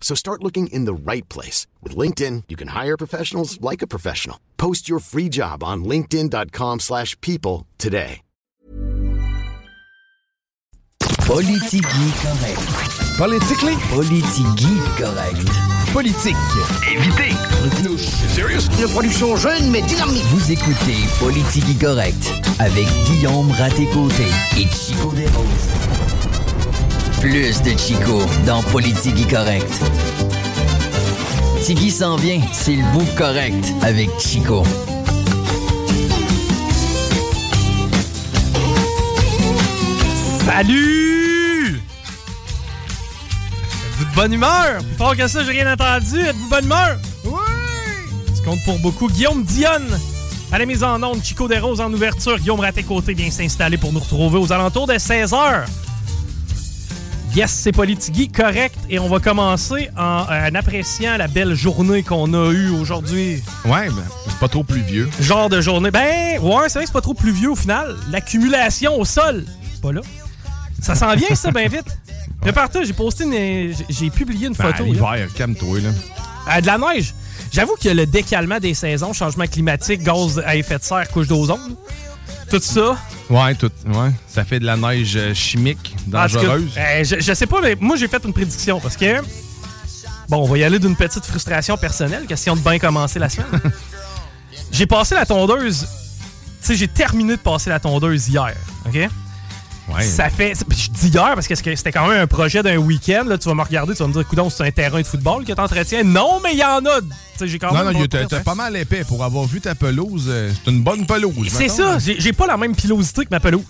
So start looking in the right place. With LinkedIn, you can hire professionals like a professional. Post your free job on linkedin.com slash people today. Politigui correct. Politically? Politigui correct. Politique. Évitez. Serious? Une production jeune mais dynamique. Vous écoutez Politigui correct avec Guillaume Raté-Côté et Chico Desroses. Plus de Chico dans Politigui correct. Tigui s'en vient, c'est le bout correct avec Chico. Salut! Êtes-vous de bonne humeur? Plus fort que ça, j'ai rien entendu. Êtes-vous de bonne humeur? Oui! Ça compte pour beaucoup. Guillaume Dionne, à la mise en onde, Chico Desroses en ouverture. Guillaume Raté-Côté vient s'installer pour nous retrouver aux alentours de 16h. Yes, c'est Politigui, correct. Et on va commencer en, en appréciant la belle journée qu'on a eue aujourd'hui. Ouais, ben, c'est pas trop pluvieux. Genre de journée. Ben, ouais, c'est vrai que c'est pas trop pluvieux au final. L'accumulation au sol, c'est pas là. Ça s'en vient, ça, bien vite. Prépare-toi, j'ai posté une. j'ai- publié une Ben, photo. l'hiver, calme-toi, là. Euh, de la neige. J'avoue qu'il y a le décalement des saisons, changement climatique, gaz à effet de serre, couche d'ozone. Tout ça. Ouais, tout, ouais. Ça fait de la neige euh, chimique, dangereuse. euh, je, je sais pas, mais moi, j'ai fait une prédiction parce que. Bon, on va y aller d'une petite frustration personnelle, question de bien commencer la semaine. j'ai passé la tondeuse. Tu sais, j'ai terminé de passer la tondeuse hier. OK? Ouais. Ça fait. Je dis hier parce que c'était quand même un projet d'un week-end. Là, tu vas me regarder, tu vas me dire, coudon, c'est un terrain de football que t'entretiens. Non, mais il y en a. Tu sais, j'ai quand Non, même. non, t'as pas mal épais. Pour avoir vu ta pelouse, euh, c'est une bonne pelouse. C'est ça, j'ai pas la même pilosité que ma pelouse.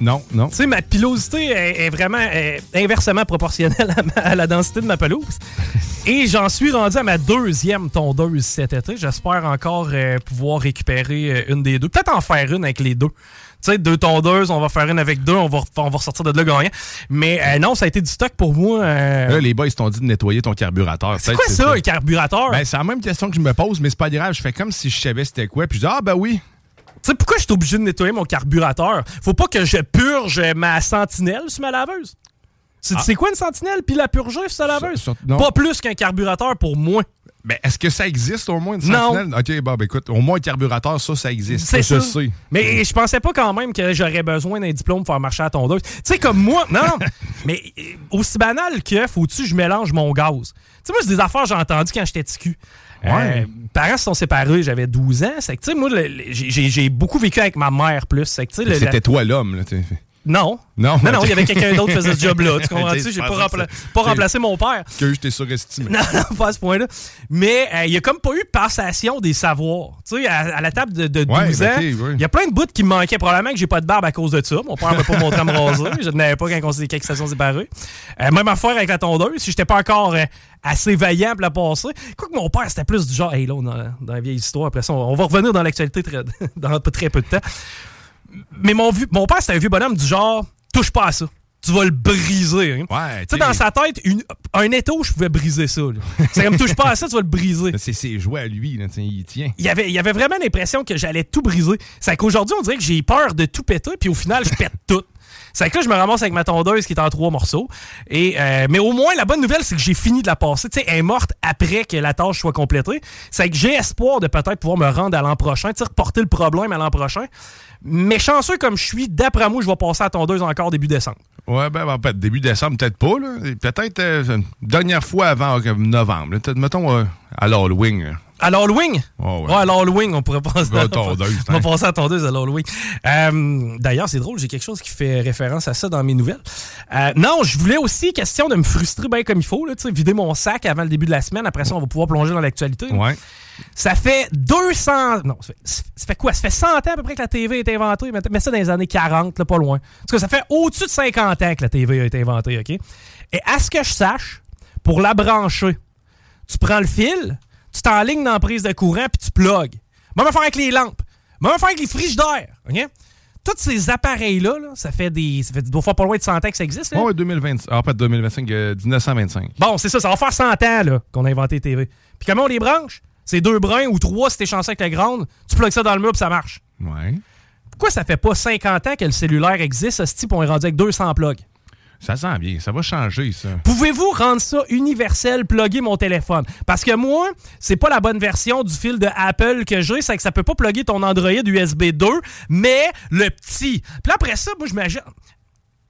Non, non. Tu sais, ma pilosité est, est vraiment est inversement proportionnelle à, ma- à la densité de ma pelouse. Et j'en suis rendu à ma deuxième tondeuse cet été. J'espère encore euh, pouvoir récupérer euh, une des deux. Peut-être en faire une avec les deux. Tu sais, deux tondeuses, on va faire une avec deux, on va, on va ressortir de là gagnant. Mais euh, non, ça a été du stock pour moi. euh, Là, les boys, ils t'ont dit de nettoyer ton carburateur. c'est quoi ça, un carburateur? Ben, c'est la même question que je me pose, mais c'est pas grave. Je fais comme si je savais c'était quoi. Puis je dis, ah, ben oui. Tu sais, pourquoi je suis obligé de nettoyer mon carburateur? Faut pas que je purge ma sentinelle sur ma laveuse. C'est c'est quoi une sentinelle? Puis la purger sur sa laveuse? sur-. Pas plus qu'un carburateur pour moi. Ben, est-ce que ça existe au moins une Non. sentinelle? Ok, bon, ben écoute, au moins un carburateur, ça, ça existe. C'est ça. Je sais. Mais je pensais pas quand même que j'aurais besoin d'un diplôme pour faire marcher à tondeuse. Tu sais, comme moi, non, non, mais euh, aussi banal que faut-tu que je mélange mon gaz. Tu sais, moi, c'est des affaires que j'ai entendues quand j'étais ticu. Ouais. Euh, parents se sont séparés, j'avais 12 ans. C'est que, tu sais, moi, j'ai- beaucoup vécu avec ma mère plus. Tu sais, C'était la- toi l'homme, là. t'sais. Non. Non, Non, il y avait quelqu'un d'autre qui faisait ce job-là. Tu comprends-tu? je J'ai pas, rempla- pas remplacé mon père. Que je t'ai surestimé. Non, non, pas à ce point-là. Mais euh, il y a comme pas eu passation des savoirs. Tu sais, à, à la table de, de 12 Ouais, ben, ans, il ouais. y a plein de bouts qui me manquaient. Probablement que j'ai pas de barbe à cause de ça. Mon père m'a pas montré à me raser. Je n'avais pas quand on s'est- se sont séparés. Euh, même affaire avec la tondeuse. Si j'étais pas encore euh, assez vaillant pour la passer. Quoique mon père, c'était plus du genre, hey, là, dans la vieille histoire. Après ça, on, on va revenir dans l'actualité très- dans très peu de temps. Mais mon, vieux- mon père, c'était un vieux bonhomme du genre, touche pas à ça. Tu vas le briser. hein. Ouais, Tu sais, dans sa tête, une- un étau, je pouvais briser ça. C'est comme touche pas à ça, tu vas le briser. C'est ses jouets à lui, là. Il tient. Il avait, il avait vraiment l'impression que j'allais tout briser. C'est qu'aujourd'hui, on dirait que j'ai peur de tout péter, puis au final, je pète tout. C'est que là, je me ramasse avec ma tondeuse qui est en trois morceaux. Euh, mais au moins, la bonne nouvelle, c'est que j'ai fini de la passer. Tu sais, elle est morte après que la tâche soit complétée. C'est que j'ai espoir de peut-être pouvoir me rendre à l'an prochain, tu reporter le problème à l'an prochain. Mais chanceux comme je suis, d'après moi, je vais passer à la tondeuse encore début décembre. Ouais, ben, peut-être début décembre, peut-être pas, Peut-être euh, dernière fois avant novembre. mettons, euh, à l'Halloween. À l'Halloween? Oh, ouais. à l'Halloween, on pourrait passer à, tondeuse, on va hein. passer à tondeuse à l'Halloween. Euh, D'ailleurs, c'est drôle, j'ai quelque chose qui fait référence à ça dans mes nouvelles. Euh, non, je voulais aussi, question de me frustrer bien comme il faut, là, vider mon sac avant le début de la semaine. Après ça, on va pouvoir plonger dans l'actualité. Ouais. Ça fait 200... Non, ça fait, quoi? Ça fait 100 ans à peu près que la TV a été inventée. Mais ça dans les années 40, là, pas loin. Parce que ça fait au-dessus de 50 ans que la TV a été inventée, OK? Et à ce que je sache, pour la brancher, tu prends le fil, tu t'enlignes dans la prise de courant, puis tu plugues. Même faire avec les lampes. Même faire avec les frigidaires. OK? Tous ces appareils-là, ça fait des. Ça fait deux fois pas loin de 100 ans que ça existe. Oui, 2020. Ah, pas 2025, 1925. Bon, c'est ça, ça va faire 100 ans qu'on a inventé TV. Puis comment on les branche? C'est deux brins ou trois si t'es chanceux avec la grande. Tu plugues ça dans le mur, puis ça marche. Ouais. Pourquoi ça fait pas 50 ans que le cellulaire existe, ce type, on est rendu avec 200 plugs? Ça sent bien, ça va changer, ça. Pouvez-vous rendre ça universel, plugger mon téléphone? Parce que moi, c'est pas la bonne version du fil de Apple que j'ai, c'est que ça peut pas plugger ton Android USB 2, mais le petit. Puis après ça, moi, je m'imagine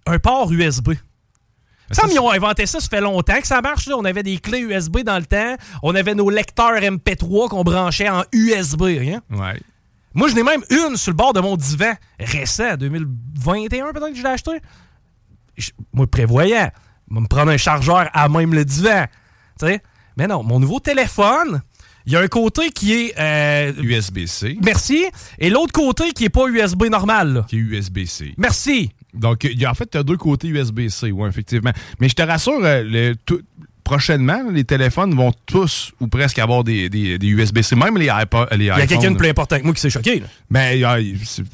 un port USB. Ça, ils ont inventé ça, ça fait longtemps que ça marche. On avait des clés USB dans le temps. On avait nos lecteurs MP3 qu'on branchait en USB. Hein? Ouais. Moi, je n'ai même une sur le bord de mon divan récent, 2021 peut-être que je l'ai acheté moi, prévoyant, me prendre un chargeur à même le divan. Mais non, mon nouveau téléphone, il y a un côté qui est. USB-C. Euh, merci. Et l'autre côté qui est pas USB normal. Qui est USB-C. Merci. Donc, en fait, tu as deux côtés USB-C, oui, effectivement. Mais je te rassure, euh, le, tout, prochainement, les téléphones vont tous ou presque avoir des, des, USB-C, même les, iPod, les iPhones. Il y a quelqu'un de plus important que moi qui s'est choqué. Ben,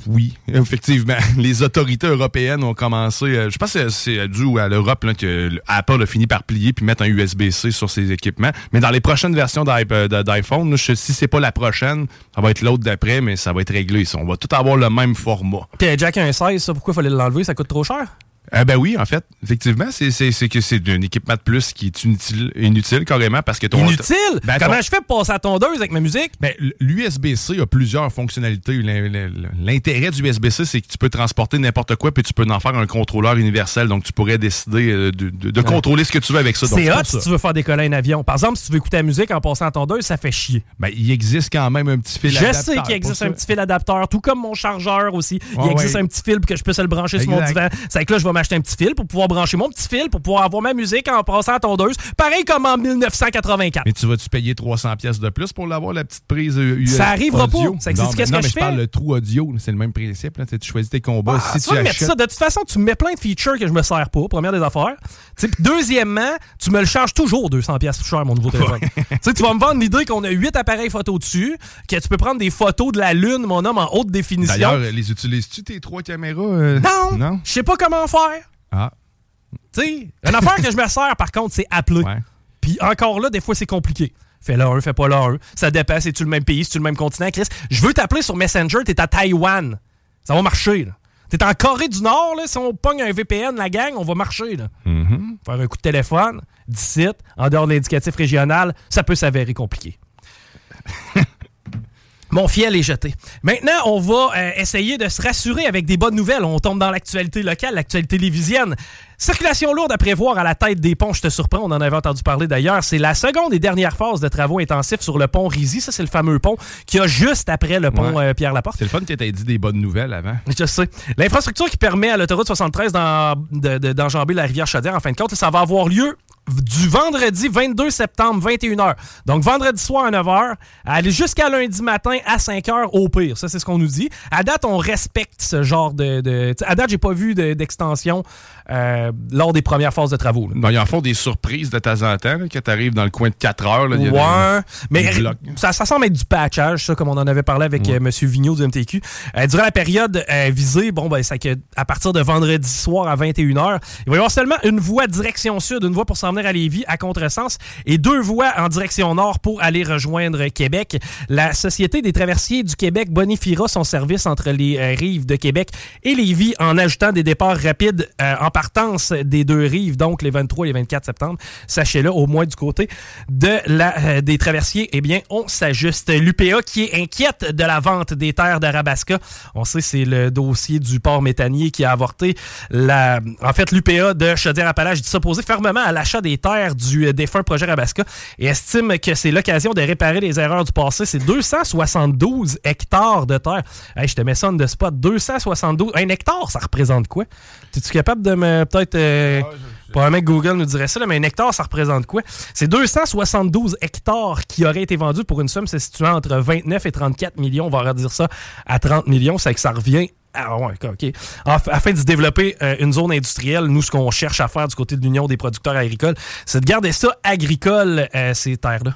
oui, effectivement. Les autorités européennes ont commencé, euh, je pense que c'est dû à l'Europe que Apple a fini par plier puis mettre un USB-C sur ses équipements. Mais dans les prochaines versions euh, d'iPhone, si c'est pas la prochaine, ça va être l'autre d'après, mais ça va être réglé. On va tout avoir le même format. Puis Jack a un 16, ça, pourquoi il fallait l'enlever? Ça coûte trop cher? Euh, ben oui, en fait, effectivement, c'est que c'est un équipement de plus qui est inutile, inutile carrément parce que ton. Inutile? Ben, Comment je fais pour passer à tondeuse avec ma musique? Ben, L'USB-C a plusieurs fonctionnalités. L'intérêt du USB-C, c'est que tu peux transporter n'importe quoi puis tu peux en faire un contrôleur universel. Donc, tu pourrais décider euh, de, de, contrôler ce que tu veux avec ça. C'est hot si tu veux faire décoller un avion. Par exemple, si tu veux écouter la musique en passant à tondeuse, ça fait chier. Ben, il existe quand même un petit fil je adapteur. Je sais qu'il existe un petit fil adapteur, tout comme mon chargeur aussi. il existe un petit fil pour que je puisse le brancher sur mon divan. C'est que là, je vais m'acheter un petit fil pour pouvoir brancher mon petit fil pour pouvoir avoir ma musique en passant à tondeuse. Pareil comme en 1984. Mais tu vas-tu payer 300 pièces de plus pour l'avoir, la petite prise USB Ça arrivera pas. Ça existe qu'est-ce que je, fais? parle le trou audio. C'est le même principe. Là. Tu choisis tes combats. Ah, si tu achètes... ça. De toute façon, tu me mets plein de features que je me sers pas, première des affaires. deuxièmement, tu me le charges toujours 200 pièces plus cher, mon nouveau téléphone. tu vas me vendre l'idée qu'on a 8 appareils photo dessus, que tu peux prendre des photos de la Lune, mon homme, en haute définition. D'ailleurs, les utilises-tu tes trois caméras? Euh? Non! Non? Je sais pas comment faire. Ah. Tu sais, une affaire que je me sers, par contre, c'est appeler. Puis encore là, des fois, c'est compliqué. Fais là un, fais pas là un. Ça dépend, c'est-tu le même pays, c'est-tu le même continent, Chris? Je veux t'appeler sur Messenger, t'es à Taïwan. Ça va marcher, là. T'es en Corée du Nord, là, si on pogne un VPN, la gang, on va marcher, là. Mm-hmm. Faire un coup de téléphone, d'ici, en dehors de l'indicatif régional, ça peut s'avérer compliqué. Mon fiel est jeté. Maintenant, on va euh, essayer de se rassurer avec des bonnes nouvelles. On tombe dans l'actualité locale, l'actualité lévisienne. Circulation lourde à prévoir à la tête des ponts, je te surprends, on en avait entendu parler d'ailleurs. C'est la seconde et dernière phase de travaux intensifs sur le pont Rizy. Ça, c'est le fameux pont qui a juste après le pont euh, Pierre-Laporte. C'est le fun que tu dit des bonnes nouvelles avant. Je sais. L'infrastructure qui permet à l'autoroute 73 d'enjamber la rivière Chaudière, en fin de compte, ça va avoir lieu du vendredi 22 septembre, 21h. Donc, vendredi soir à 9h, aller jusqu'à lundi matin à 5h au pire. Ça, c'est ce qu'on nous dit. À date, on respecte ce genre de... de à date, j'ai pas vu d'extension euh, lors des premières phases de travaux. Non, ils en font des surprises de temps en temps, que tu arrives dans le coin de 4 heures. Là, ouais, mais ça, ça, semble être du patchage, ça, comme on en avait parlé avec euh, M. Vigneault du MTQ. Euh, durant la période visée, bon, ben, c'est à partir de vendredi soir à 21h, il va y avoir seulement une voie direction sud, une voie pour s'en venir à Lévis à contresens et deux voies en direction nord pour aller rejoindre Québec. La Société des traversiers du Québec bonifiera son service entre les rives de Québec et Lévis en ajoutant des départs rapides en partance des deux rives, donc les 23 et les 24 septembre. Sachez-le, au moins du côté de la, euh, des traversiers, eh bien, on s'ajuste. L'UPA qui est inquiète de la vente des terres d'Arabasca. On sait, c'est le dossier du port méthanier qui a avorté la... En fait, l'UPA de Chaudière-Appalaches dit s'opposer fermement à l'achat des terres du euh, défunt projet Rabasca et estime que c'est l'occasion de réparer les erreurs du passé. C'est 272 hectares de terre. Hey, je te mets ça de spot. 272. Un hectare, ça représente quoi? Es-tu capable de me peut-être. Euh, Probablement que Google nous dirait ça, là, mais un hectare, ça représente quoi? C'est 272 hectares qui auraient été vendus pour une somme se situant entre 29 et 34 millions. On va redire ça à 30 millions. C'est que ça revient ah ouais, OK. Afin de se développer euh, une zone industrielle, nous, ce qu'on cherche à faire du côté de l'Union des producteurs agricoles, c'est de garder ça agricole, euh, ces terres-là.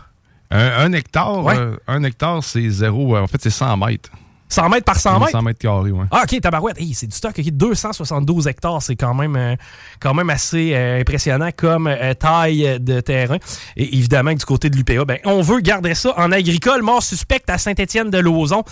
Un, hectare, euh, un hectare, c'est zéro. en fait, c'est 100 mètres. 100 mètres par 100 mètres? 100 mètres carrés, oui. Ah, OK, tabarouette. c'est du stock. 272 hectares, c'est quand même, euh, quand même assez euh, impressionnant comme euh, taille de terrain. Et évidemment, du côté de l'UPA, ben, on veut garder ça en agricole. Mort suspecte à Saint-Étienne-de-Lauzon.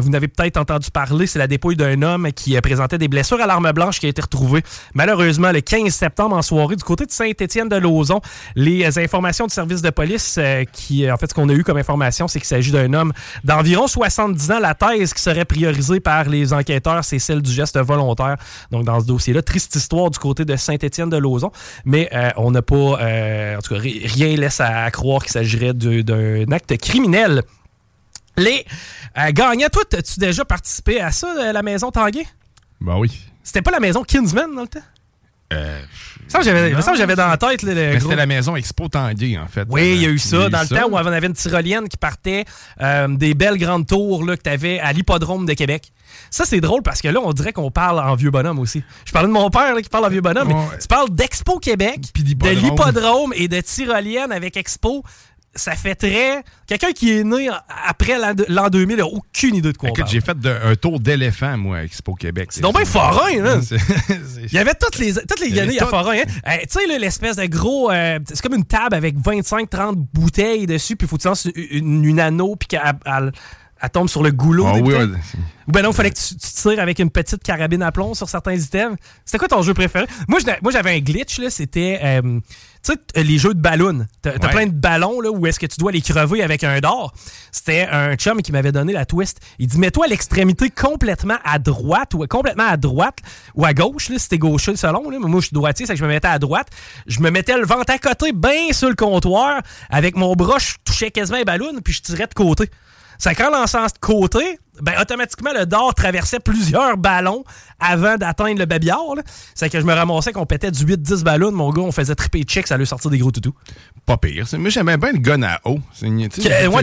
vous n'avez peut-être entendu parler, c'est la dépouille d'un homme qui présentait des blessures à l'arme blanche qui a été retrouvé malheureusement le 15 septembre en soirée du côté de Saint-Étienne-de-Lauzon. Les informations du service de police, qui, en fait, ce qu'on a eu comme information, c'est qu'il s'agit d'un homme d'environ 70 ans. La thèse qui serait priorisée par les enquêteurs, c'est celle du geste volontaire. Donc, dans ce dossier-là, triste histoire du côté de Saint-Étienne-de-Lauzon, mais euh, on n'a pas, euh, en tout cas, rien laisse à, croire qu'il s'agirait d'un acte criminel. Les euh, gagnants, toi, as-tu déjà participé à ça, la maison Tanguay? Ben oui. C'était pas la maison Kinsman dans le temps? Euh, ça, j'avais, j'avais dans la tête. C'était la maison Expo Tanguay, en fait. Oui, il y a eu ça. dans le temps où on avait une tyrolienne qui partait euh, des belles grandes tours là, que tu avais à l'hippodrome de Québec. Ça, c'est drôle parce que là, on dirait qu'on parle en vieux bonhomme aussi. Je parlais de mon père qui parle en vieux bonhomme, mais tu parles d'Expo Québec, de l'hippodrome et de tyrolienne avec Expo ça fait très. Quelqu'un qui est né après l'an 2000 n'a aucune idée de quoi Écoute, j'ai fait un tour d'éléphant, moi, à Expo Québec. C'est donc bien forain, hein? Il y avait toutes les, toutes les années à forain, hein? tu sais, l'espèce de gros. Euh, c'est comme une table avec 25-30 bouteilles dessus, puis il faut que tu lances une, une, anneau, puis qu'elle elle tombe sur le goulot. Ah oui, Ou ben non, il fallait que tu, tires avec une petite carabine à plomb sur certains items. C'était quoi ton jeu préféré? Moi, j'avais un glitch, là. C'était, euh, tu sais, les jeux de ballons. T'as as plein de ballons, là, où est-ce que tu dois les crever avec un d'or. C'était un chum qui m'avait donné la twist. Il dit, mets-toi à l'extrémité complètement à droite, ou complètement à droite, ou à gauche, là, si t'es gaucher selon, là. Moi, je suis droitier, c'est que je me mettais à droite. Je me mettais le ventre à côté, bien sur le comptoir. Avec mon bras, je touchais quasiment les ballons, puis je tirais de côté. C'est qu'en lançant de côté, ben, automatiquement, le dard traversait plusieurs ballons avant d'atteindre le babillard. C'est que je me ramassais qu'on pétait du 8-10 ballons. Mon gars, on faisait triper check, ça allait sortir des gros toutous. Pas pire. Moi, j'aimais bien le gun à eau. ouais,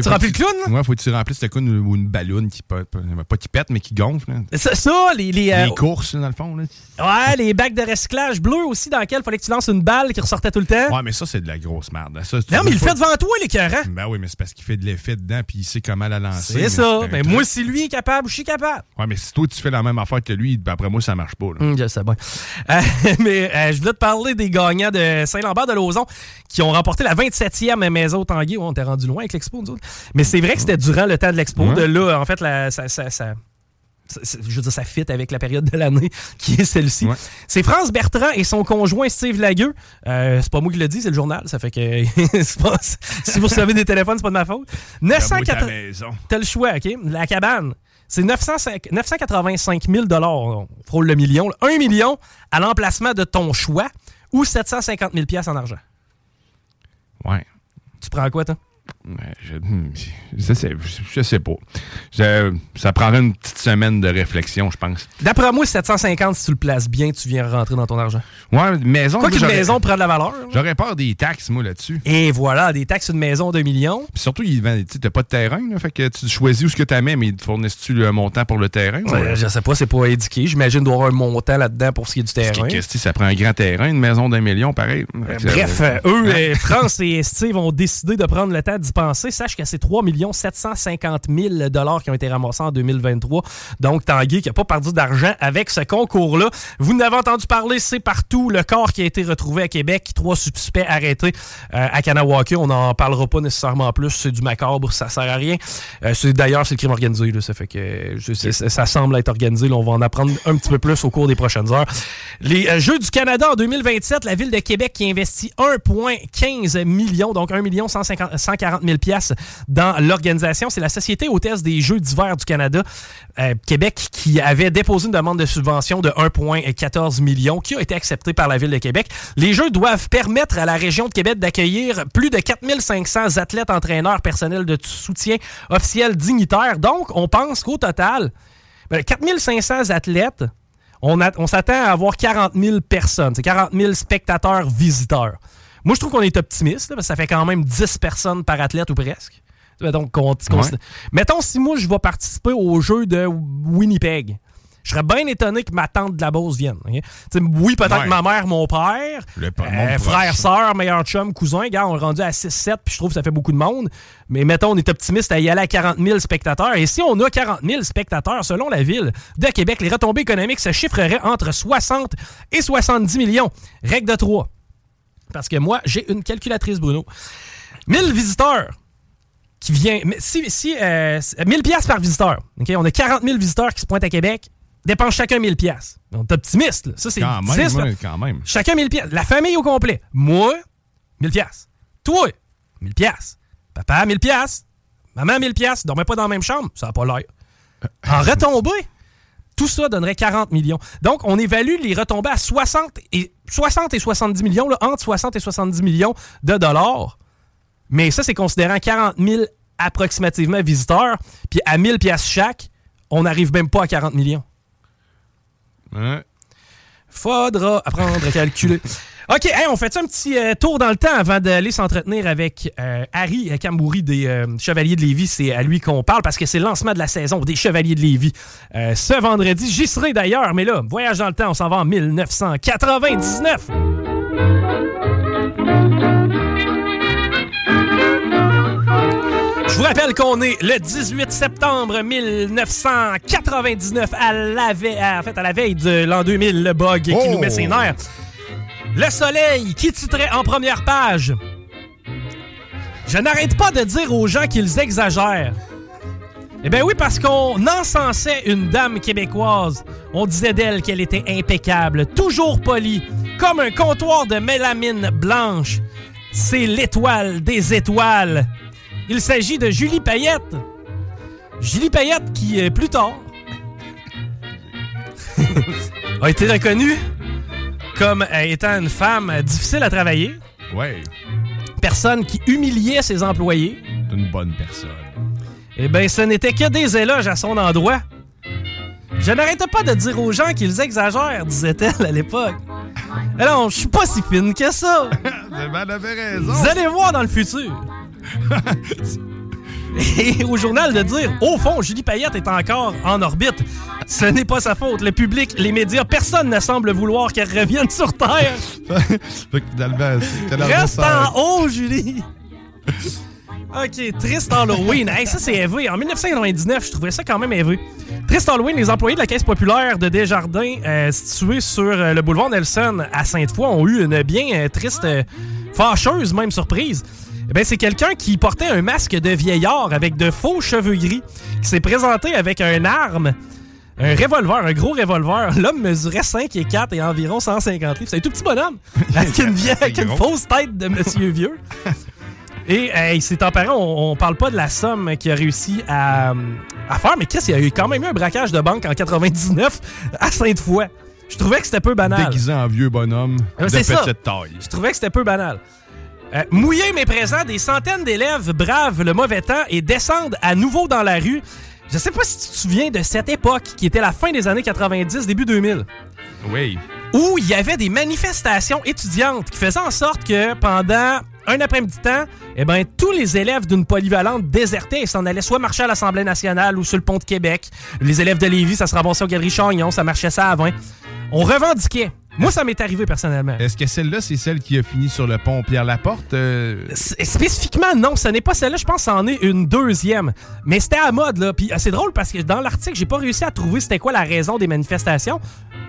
tu remplis le clown? Ouais, faut que tu remplisses le clown ou une ballonne qui pas, pas qui pète, mais qui gonfle. Ça, ça, les. Les, euh, les courses, dans le fond. Là. Ouais, les bacs de recyclage bleus aussi, dans lesquels il fallait que tu lances une balle qui ressortait tout le temps. Ouais, mais ça, c'est de la grosse merde. non, mais il le fait devant toi, l'écœurant. Ben oui, mais c'est parce qu'il fait de l'effet dedans puis il sait comment la lancer. C'est ça. Mais moi, si lui est capable, je suis capable. Ouais, mais si toi, tu fais la même affaire que lui, ben, après moi, ça marche pas. Hum, je sais bien. Euh, mais euh, je voulais te parler des gagnants de Saint-Lambert de Lauzon qui ont remporté la 27e maison Tanguy. on t'est rendu loin avec l'expo, nous autres. Mais c'est vrai que c'était durant le temps de l'expo. De là, en fait, ça, je veux dire, ça fit avec la période de l'année qui est celle-ci. C'est France Bertrand et son conjoint Steve Lagueux. Euh, c'est pas moi qui le dis, c'est le journal. Ça fait que si vous recevez des téléphones, c'est pas de ma faute. 980. T'as le choix, OK? La cabane. C'est 985 000 On frôle le million. 1 million à l'emplacement de ton choix ou 750 000 en argent. Ouais. Tu prends quoi, toi? Je, je, sais, je, sais pas. ça prendrait une petite semaine de réflexion, je pense. D'après moi, 750, si tu le places bien, tu viens rentrer dans ton argent. Ouais, maison. Quoi qu'une maison prend de la valeur. J'aurais peur des taxes, moi, là-dessus. Et voilà, des taxes une maison de millions. Puis surtout, tu n'as pas de terrain, fait que tu choisis où ce que tu mets, mais fournisses-tu le montant pour le terrain? Ouais, Je sais pas, c'est pas indiqué. J'imagine qu'il doit y avoir un montant là-dedans pour ce qui est du terrain. Que, ça prend un grand terrain, une maison d'un million, pareil. bref, eux, hein? France et Steve ont décidé de prendre le temps d'y penser. Sache que c'est 3 750 000 qui ont été ramassés en 2023. Donc, Tanguy qui n'a pas perdu d'argent avec ce concours-là. Vous n'avez entendu parler, c'est partout. Le corps qui a été retrouvé à Québec, trois suspects arrêtés euh, à Kanawaki. On n'en parlera pas nécessairement plus. C'est du macabre, ça sert à rien. Euh, D'ailleurs, c'est le crime organisé. Ça fait que ça semble être organisé. on va en apprendre un petit peu plus au cours des prochaines heures. Les euh, Jeux du Canada en 2027, la ville de Québec qui investit 1,15 million, donc 1 140 000 pièces dans l'organisation. C'est la Société hôtesse des Jeux d'hiver du Canada, euh, Québec, qui avait déposé une demande de subvention de 1,14 million qui a été acceptée par la Ville de Québec. Les Jeux doivent permettre à la région de Québec d'accueillir plus de 4500 athlètes, entraîneurs, personnels de soutien officiels, dignitaires. Donc, on pense qu'au total, 4500 ben, athlètes, on, on s'attend à avoir 40 000 personnes. C'est 40 000 spectateurs, visiteurs. Moi, je trouve qu'on est optimiste, parce que ça fait quand même 10 personnes par athlète ou presque. Donc, Mettons, si moi, je vais participer au jeu de Winnipeg. Je serais bien étonné que ma tante de la Beauce vienne. Oui, peut-être ma mère, mon père, euh, frère, soeur, meilleur chum, cousin. Gars, on est rendu à 6-7, puis je trouve que ça fait beaucoup de monde. Mais mettons, on est optimiste à y aller à 40 000 spectateurs. Et si on a 40 000 spectateurs, selon la ville de Québec, les retombées économiques se chiffreraient entre 60 et 70 millions. Règle de 3. Parce que moi, j'ai une calculatrice, Bruno. 1000 visiteurs qui viennent. Si, si, 1000 euh, pièces par visiteur. On a 40 000 visiteurs qui se pointent à Québec dépensent chacun 1000 pièces. On est optimiste. Là. Ça, c'est quand, même, quand même. Chacun 1000 pièces. La famille au complet. Moi, 1000 pièces. Toi, 1000 pièces. Papa, 1000 pièces. Maman, 1000 pièces. Dormait pas dans la même chambre. Ça n'a pas l'air. En retombée, tout ça donnerait 40 millions. Donc, on évalue les retombées à 60 et, 60 et 70 millions, là, entre 60 et 70 millions de dollars. Mais ça, c'est considérant 40 000 approximativement visiteurs. Puis à 1000 pièces chaque, on n'arrive même pas à 40 millions. Faudra apprendre à calculer. OK, on fait un petit euh, tour dans le temps avant d'aller s'entretenir avec euh, Harry Kambouri des euh, Chevaliers de Lévis. C'est à lui qu'on parle parce que c'est le lancement de la saison des Chevaliers de Lévis ce vendredi. J'y serai d'ailleurs, mais là, voyage dans le temps, on s'en va en 1999. Je vous rappelle qu'on est le 18 septembre 1999 à la, veille, en fait, à la veille de l'an 2000, le bug qui nous met ses oh! nerfs. Le soleil qui titrait en première page? Je n'arrête pas de dire aux gens qu'ils exagèrent. Eh bien oui, parce qu'on encensait une dame québécoise. On disait d'elle qu'elle était impeccable, toujours polie, comme un comptoir de mélamine blanche. C'est l'étoile des étoiles. Il s'agit de Julie Payette. Julie Payette qui, euh, plus tard, a été reconnue comme euh, étant une femme difficile à travailler. Ouais. Personne qui humiliait ses employés. Une bonne personne. Eh bien, ce n'était que des éloges à son endroit. Je n'arrêtais pas de dire aux gens qu'ils exagèrent, disait-elle à l'époque. Alors, je suis pas si fine que ça. raison. Vous allez voir dans le futur. Et au journal de dire, au fond, Julie Payette est encore en orbite. Ce n'est pas sa faute. Le public, les médias, personne ne semble vouloir qu'elle revienne sur Terre. Reste en haut, Julie. OK, triste Halloween. ça, c'est élevé. En 1999, je trouvais ça quand même élevé. Triste Halloween, les employés de la Caisse populaire de Desjardins, euh, située sur euh, le boulevard Nelson à Sainte-Foy, ont eu une bien euh, triste, fâcheuse même surprise. Eh ben, c'est quelqu'un qui portait un masque de vieillard avec de faux cheveux gris, qui s'est présenté avec un arme, un revolver, un gros revolver. L'homme mesurait 5 et 4 et environ 150 livres. C'est un tout petit bonhomme, avec une, vieille, avec une fausse tête de monsieur vieux. Et il s'est emparé, on, on, parle pas de la somme qu'il a réussi à, faire, mais qu'est-ce qu'il y a eu quand même eu un braquage de banque en 99 à Sainte-Foy. Je trouvais que c'était peu banal. Déguisé en vieux bonhomme de petite taille. Je trouvais que c'était peu banal. Euh, mouillé mais présent, des centaines d'élèves bravent le mauvais temps et descendent à nouveau dans la rue. Je sais pas si tu te souviens de cette époque qui était la fin des années 90, début 2000. Oui. Où il y avait des manifestations étudiantes qui faisaient en sorte que pendant un après-midi temps, eh ben, tous les élèves d'une polyvalente désertaient et s'en allaient soit marcher à l'Assemblée nationale ou sur le pont de Québec. Les élèves de Lévis, ça se ramassait au Galerie Chagnon, ça marchait ça à 20. On revendiquait moi, ça m'est arrivé personnellement. Est-ce que celle-là, c'est celle qui a fini sur le pont Pierre-Laporte? Euh? Spécifiquement, non. Ce n'est pas celle-là. Je pense que c'en est une deuxième. Mais c'était à mode, là. Puis euh, c'est drôle parce que dans l'article, j'ai pas réussi à trouver c'était quoi la raison des manifestations.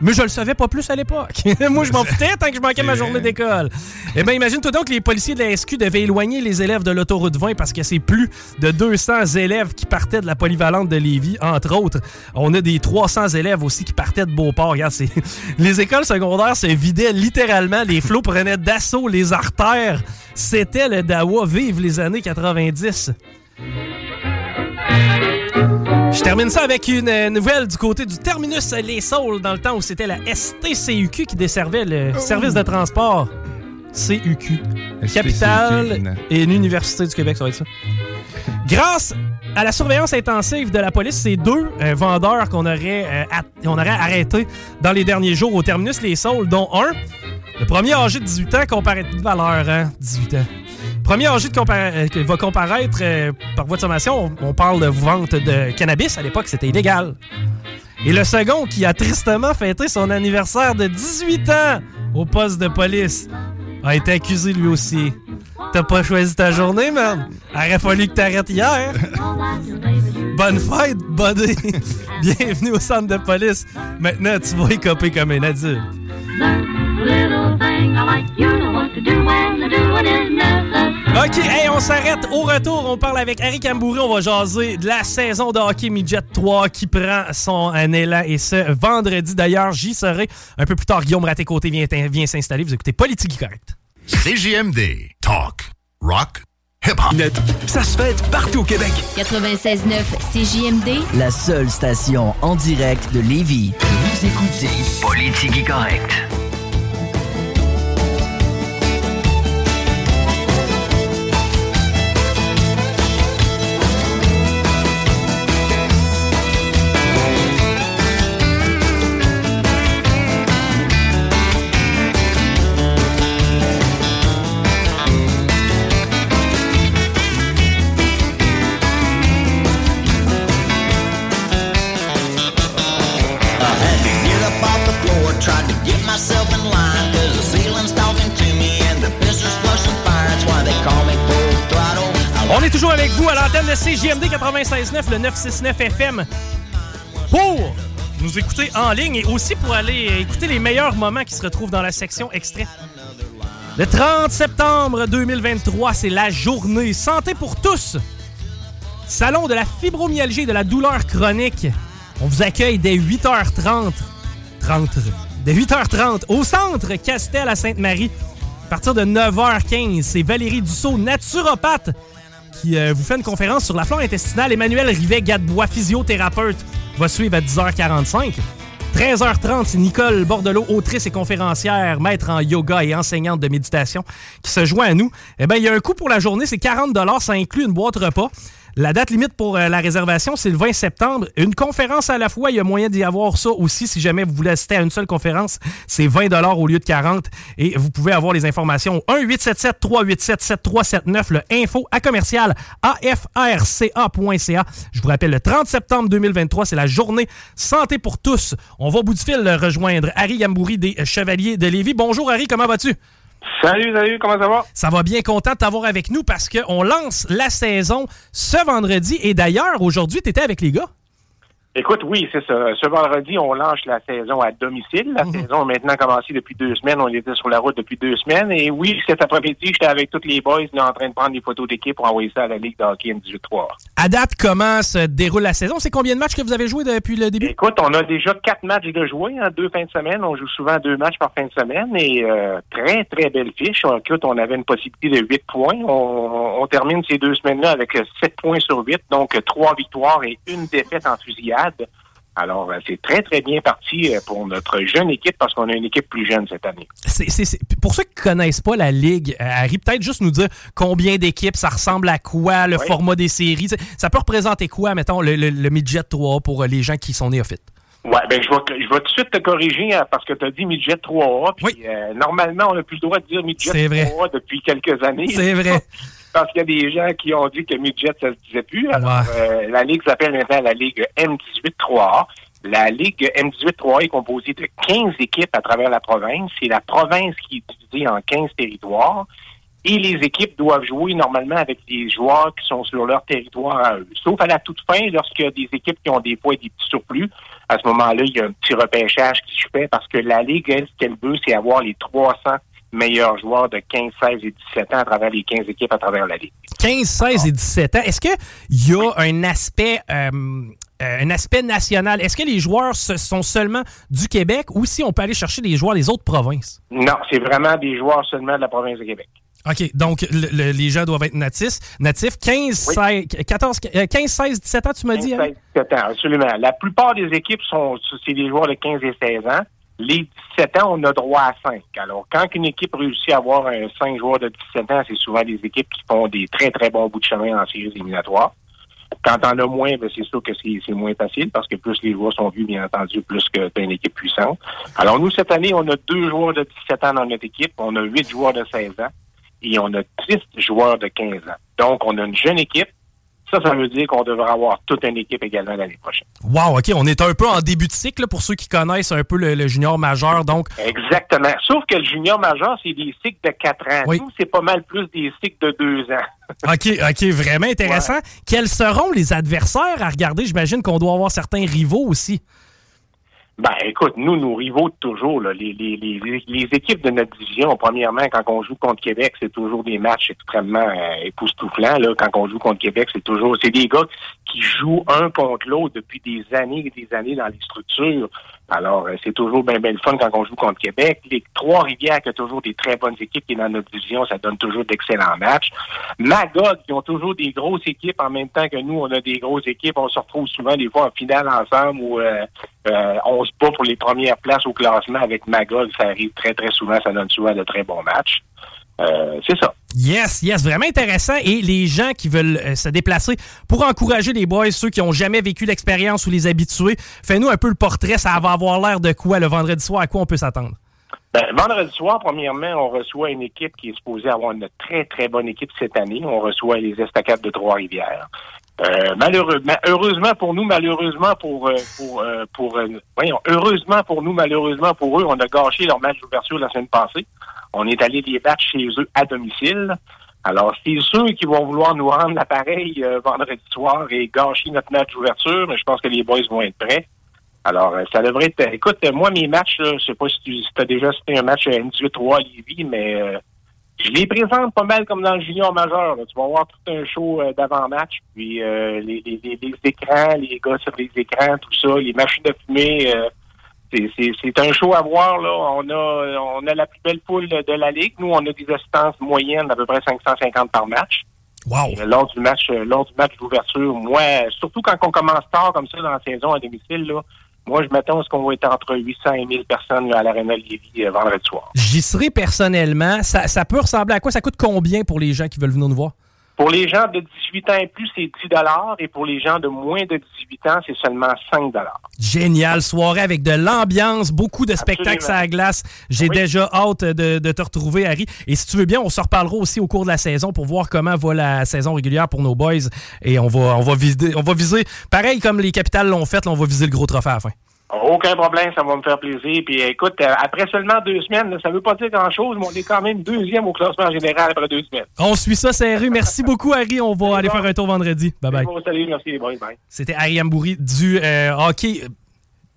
Mais je le savais pas plus à l'époque. Moi, je m'en foutais tant que je manquais ma journée d'école. Eh bien, imagine-toi donc que les policiers de la SQ devaient éloigner les élèves de l'autoroute 20 parce que c'est plus de 200 élèves qui partaient de la polyvalente de Lévis, entre autres. On a des 300 élèves aussi qui partaient de Beauport. Regarde, les écoles secondaires se vidaient littéralement. Les flots prenaient d'assaut les artères. C'était le Dawa. Vive les années 90. Je termine ça avec une euh, nouvelle du côté du terminus Les Saules, dans le temps où c'était la STCUQ qui desservait le Oh. service de transport. CUQ. Capitale et l'Université du Québec, ça va être ça. Grâce à la surveillance intensive de la police, c'est deux euh, vendeurs qu'on aurait, euh, aurait arrêtés dans les derniers jours au terminus Les Saules, dont un, le premier âgé de 18 ans, comparaît de valeur, hein, 18 ans. Premier compara- euh, qui va comparaître euh, par voie de sommation, on, parle de vente de cannabis. À l'époque, c'était illégal. Et le second, qui a tristement fêté son anniversaire de 18 ans au poste de police, a été accusé lui aussi. T'as pas choisi ta journée, man? Aurait fallu que t'arrêtes hier. Bonne fête, buddy. Bienvenue au centre de police. Maintenant, tu vas y coper comme un adulte. OK, hey, on s'arrête. Au retour, on parle avec Harry Cambouré. On va jaser de la saison de hockey midget 3 qui prend son un élan. Et ce vendredi, d'ailleurs, j'y serai. Un peu plus tard, Guillaume Raté-Côté vient, vient s'installer. Vous écoutez Politique Correct. CJMD. Talk. Rock. Hip-hop. Ça se fait partout au Québec. 96.9 CJMD. La seule station en direct de Lévis. Vous écoutez Politique Correct. Vous à l'antenne de CJMD 96.9, le 969 FM, pour nous écouter en ligne et aussi pour aller écouter les meilleurs moments qui se retrouvent dans la section extrait. Le 30 septembre 2023, c'est la journée Santé pour tous. Salon de la fibromyalgie et de la douleur chronique. On vous accueille dès 8h30. 30. Dès 8h30 au centre Castel à Sainte-Marie. À partir de 9h15, c'est Valérie Dussault, naturopathe, qui euh, vous fait une conférence sur la flore intestinale. Emmanuel Rivet-Gadebois, physiothérapeute, va suivre à 10h45. 13h30, c'est Nicole Bordelot, autrice et conférencière, maître en yoga et enseignante de méditation, qui se joint à nous. Eh bien, il y a un coût pour la journée, c'est 40 ça inclut une boîte repas. La date limite pour euh, la réservation, c'est le 20 septembre. Une conférence à la fois, il y a moyen d'y avoir ça aussi. Si jamais vous voulez assister à une seule conférence, c'est 20 au lieu de 40. Et vous pouvez avoir les informations au 1-877-387-7379, le info à commercial afrca.ca. Je vous rappelle, le 30 septembre 2023, c'est la journée Santé pour tous. On va au bout du fil euh, rejoindre Harry Gambouri des Chevaliers de Lévis. Bonjour Harry, comment vas-tu? Salut, salut, comment ça va? Ça va bien, content de t'avoir avec nous parce qu'on lance la saison ce vendredi. Et d'ailleurs, aujourd'hui, tu étais avec les gars? Écoute, oui, c'est ça. Ce vendredi, on lance la saison à domicile. La saison a maintenant commencé depuis deux semaines. On était sur la route depuis deux semaines. Et oui, cet après-midi, j'étais avec tous les boys là, en train de prendre des photos d'équipe pour envoyer ça à la Ligue de hockey M18-3. À date, comment se déroule la saison? C'est combien de matchs que vous avez joué depuis le début? Écoute, on a déjà quatre matchs de jouer en deux fins de semaine. On joue souvent deux matchs par fin de semaine et euh, très, très belle fiche. Écoute, on avait une possibilité de huit points. On, on termine ces deux semaines-là avec sept points sur huit, donc trois victoires et une défaite en fusillade. Alors, euh, c'est très, très bien parti euh, pour notre jeune équipe parce qu'on a une équipe plus jeune cette année. C'est- c'est- c'est- Pour ceux qui ne connaissent pas la Ligue, euh, Harry, peut-être juste nous dire combien d'équipes, ça ressemble à quoi, le Oui. format des séries. Ça peut représenter quoi, mettons, le, le, le midget 3 pour les gens qui sont néophytes? Ouais, ben je vais, je vais tout de suite te corriger hein, parce que tu as dit midget 3A. Puis euh, normalement, on n'a plus le droit de dire midget C'est vrai. 3A depuis quelques années. C'est vrai. parce qu'il y a des gens qui ont dit que midget, ça se disait plus. Alors, euh, la Ligue s'appelle maintenant la Ligue M18-3A. La Ligue M18-3A est composée de 15 équipes à travers la province. C'est la province qui est divisée en 15 territoires. et les équipes doivent jouer normalement avec des joueurs qui sont sur leur territoire à eux. Sauf à la toute fin, lorsqu'il y a des équipes qui ont des poids et des petits surplus, à ce moment-là, il y a un petit repêchage qui se fait parce que la Ligue, elle, ce qu'elle veut, c'est avoir les 300 meilleurs joueurs de 15, 16 et 17 ans à travers les 15 équipes à travers la Ligue. 15, 16 et 17 ans. Est-ce qu'il y a un aspect... euh, euh, un aspect national? Est-ce que les joueurs sont seulement du Québec ou si on peut aller chercher des joueurs des autres provinces? Non, c'est vraiment des joueurs seulement de la province de Québec. OK, donc le- le- les gens doivent être natifs. natifs 15, 16, 14, euh, 15, 16, 17 ans, tu m'as dit? hein? 17 ans, absolument. La plupart des équipes sont, c'est des joueurs de 15 et 16 ans. Les 17 ans, on a droit à 5. Alors, quand une équipe réussit à avoir un 5 joueurs de 17 ans, c'est souvent des équipes qui font des très, très bons bouts de chemin en séries éliminatoires. Quand on a moins, ben, c'est sûr que c'est moins facile parce que plus les joueurs sont vus, bien entendu, plus que t'as une équipe puissante. Alors, nous, cette année, on a deux joueurs de 17 ans dans notre équipe. On a huit joueurs de 16 ans et on a 10 joueurs de 15 ans. Donc, on a une jeune équipe. Ça, ça veut dire qu'on devrait avoir toute une équipe également l'année prochaine. Wow, OK, on est un peu en début de cycle là, pour ceux qui connaissent un peu le, le junior majeur. Donc, Exactement. Sauf que le junior majeur, c'est des cycles de 4 ans. Oui. Nous, c'est pas mal plus des cycles de 2 ans. OK, OK, vraiment intéressant. Quels seront les adversaires à regarder? J'imagine qu'on doit avoir certains rivaux aussi. Ben, écoute, nous, nos rivaux de toujours, là, les, les, les, les équipes de notre division, premièrement, quand on joue contre Québec, c'est toujours des matchs extrêmement euh, époustouflants. Là. Quand on joue contre Québec, c'est toujours c'est des gars qui jouent un contre l'autre depuis des années et des années dans les structures. Alors, euh, c'est toujours bien bien le fun quand on joue contre Québec. Les Trois-Rivières, qui a toujours des très bonnes équipes qui dans notre division, ça donne toujours d'excellents matchs. Magog, qui ont toujours des grosses équipes en même temps que nous, on a des grosses équipes. On se retrouve souvent des fois en finale ensemble où euh, euh, on se bat pour les premières places au classement avec Magog. Ça arrive très, très souvent. Ça donne souvent de très bons matchs. Euh, c'est ça. Yes, yes, vraiment intéressant. Et les gens qui veulent euh, se déplacer pour encourager les boys, ceux qui ont jamais vécu l'expérience ou les habitués, fais-nous un peu le portrait. Ça va avoir l'air de quoi le vendredi soir? À quoi on peut s'attendre? Ben, vendredi soir, premièrement, on reçoit une équipe qui est supposée avoir une très, très bonne équipe cette année. On reçoit les Estacades de Trois-Rivières. Euh, malheureusement, heureusement pour nous, malheureusement pour euh, pour pour voyons, heureusement pour nous, malheureusement pour eux, on a gâché leur match d'ouverture la semaine passée. On est allé les battre chez eux à domicile. Alors, c'est ceux qui vont vouloir nous rendre l'appareil euh, vendredi soir et gâcher notre match d'ouverture, mais je pense que les boys vont être prêts. Alors, euh, ça devrait être... Écoute, euh, moi, mes matchs, je sais pas si tu as déjà cité un match à N18-3 à Lévis, mais je les présente pas mal comme dans le junior majeur. Tu vas voir tout un show d'avant-match, puis les, écrans, les gars sur les écrans, tout ça, les machines de fumée... euh, c'est- un show à voir. Là. On a on a la plus belle poule de la Ligue. Nous, on a des assistances moyennes d'à peu près 550 par match. Wow. Et lors du match, euh, lors du match d'ouverture, moi, surtout quand on commence tard comme ça dans la saison à domicile, là, moi, je m'attends à ce qu'on va être entre 800 et 1000 personnes là, à l'Arena Lévis euh, vendredi soir. J'y serai personnellement. Ça, ça peut ressembler à quoi? Ça coûte combien pour les gens qui veulent venir nous voir? Pour les gens de 18 ans et plus, c'est 10 et pour les gens de moins de 18 ans, c'est seulement 5 Génial, soirée avec de l'ambiance, beaucoup de spectacles à la glace. J'ai Oui. déjà hâte de, de te retrouver, Harry. Et si tu veux bien, on se reparlera aussi au cours de la saison pour voir comment va la saison régulière pour nos boys. Et on va, on va, viser, on va viser, pareil comme les capitales l'ont fait, là, on va viser le gros trophée à la fin. Aucun problème, ça va me faire plaisir. Puis écoute, euh, après seulement deux semaines, là, ça veut pas dire grand-chose, mais on est quand même deuxième au classement général après deux semaines. On suit ça, serré. Merci beaucoup, Harry. On va aller faire un tour vendredi. Bye bye. Bon, salut, merci les boys, bye. C'était Harry Ambouri du euh, hockey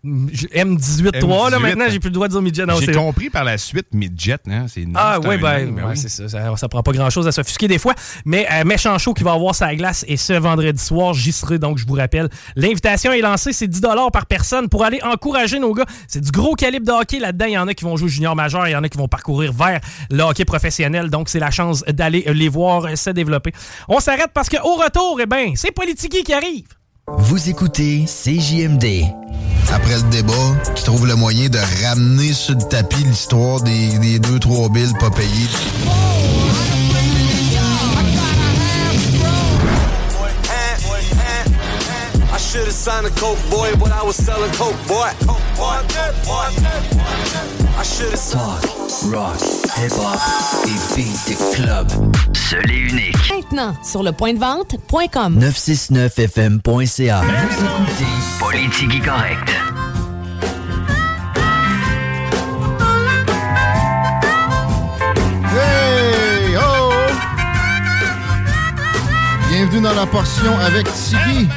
euh, M18-3. Là, M18, maintenant, j'ai plus le droit de dire midget. J'ai compris par la suite midget, hein? C'est Ah oui, ben, ben oui. oui, c'est ça, ça. ça prend pas grand-chose à s'offusquer des fois. Mais euh, méchant show qui va avoir sa glace et ce vendredi soir, j'y serai, donc je vous rappelle. L'invitation est lancée, c'est 10 par personne pour aller encourager nos gars. C'est du gros calibre de hockey là-dedans. Il y en a qui vont jouer junior majeur, il y en a qui vont parcourir vers le hockey professionnel. Donc c'est la chance d'aller les voir se développer. On s'arrête parce qu'au retour, eh ben, c'est Politiki qui arrive. Vous écoutez CJMD. Après le débat, tu trouves le moyen de ramener sur le tapis l'histoire des, des deux, trois billes pas payées. I should have signed a coke boy, but I was selling coke boy. Rock, hip-hop et beat club. Seul et unique. Maintenant, sur le point de vente.com. 969fm.ca. Politique correcte. Hey! Oh! Bienvenue dans la portion avec Tiggy.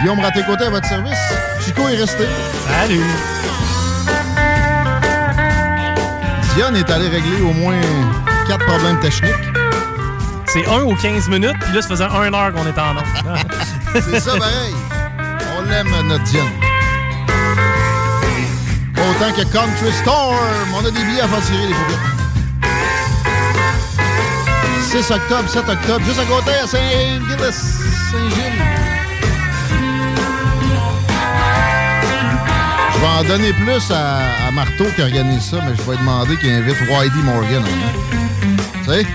Guillaume Raté-Côté à votre service. Chico est resté. Salut. Diane est allé régler au moins quatre problèmes techniques. C'est 1 ou 15 minutes, puis là, ça faisait 1 heure qu'on était en onde. C'est ça, pareil. On l'aime, notre Diane. Autant que Country Storm. On a des billets à faire tirer, les paupières. 6 octobre, 7 octobre, juste à côté à Saint-Gilles. Saint-Gilles. Je vais en donner plus à, Marteau qui organise ça, mais je vais demander qu'il invite Whitey Morgan. Tu sais?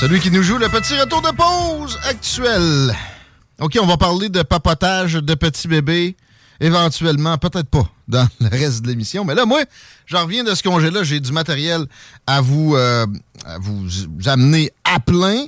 Celui qui nous joue le petit retour de pause actuel. OK, on va parler de papotage de petits bébés. Éventuellement, peut-être pas dans le reste de l'émission. Mais là, moi, j'en reviens de ce congé-là. J'ai du matériel à vous, euh, à vous amener à plein.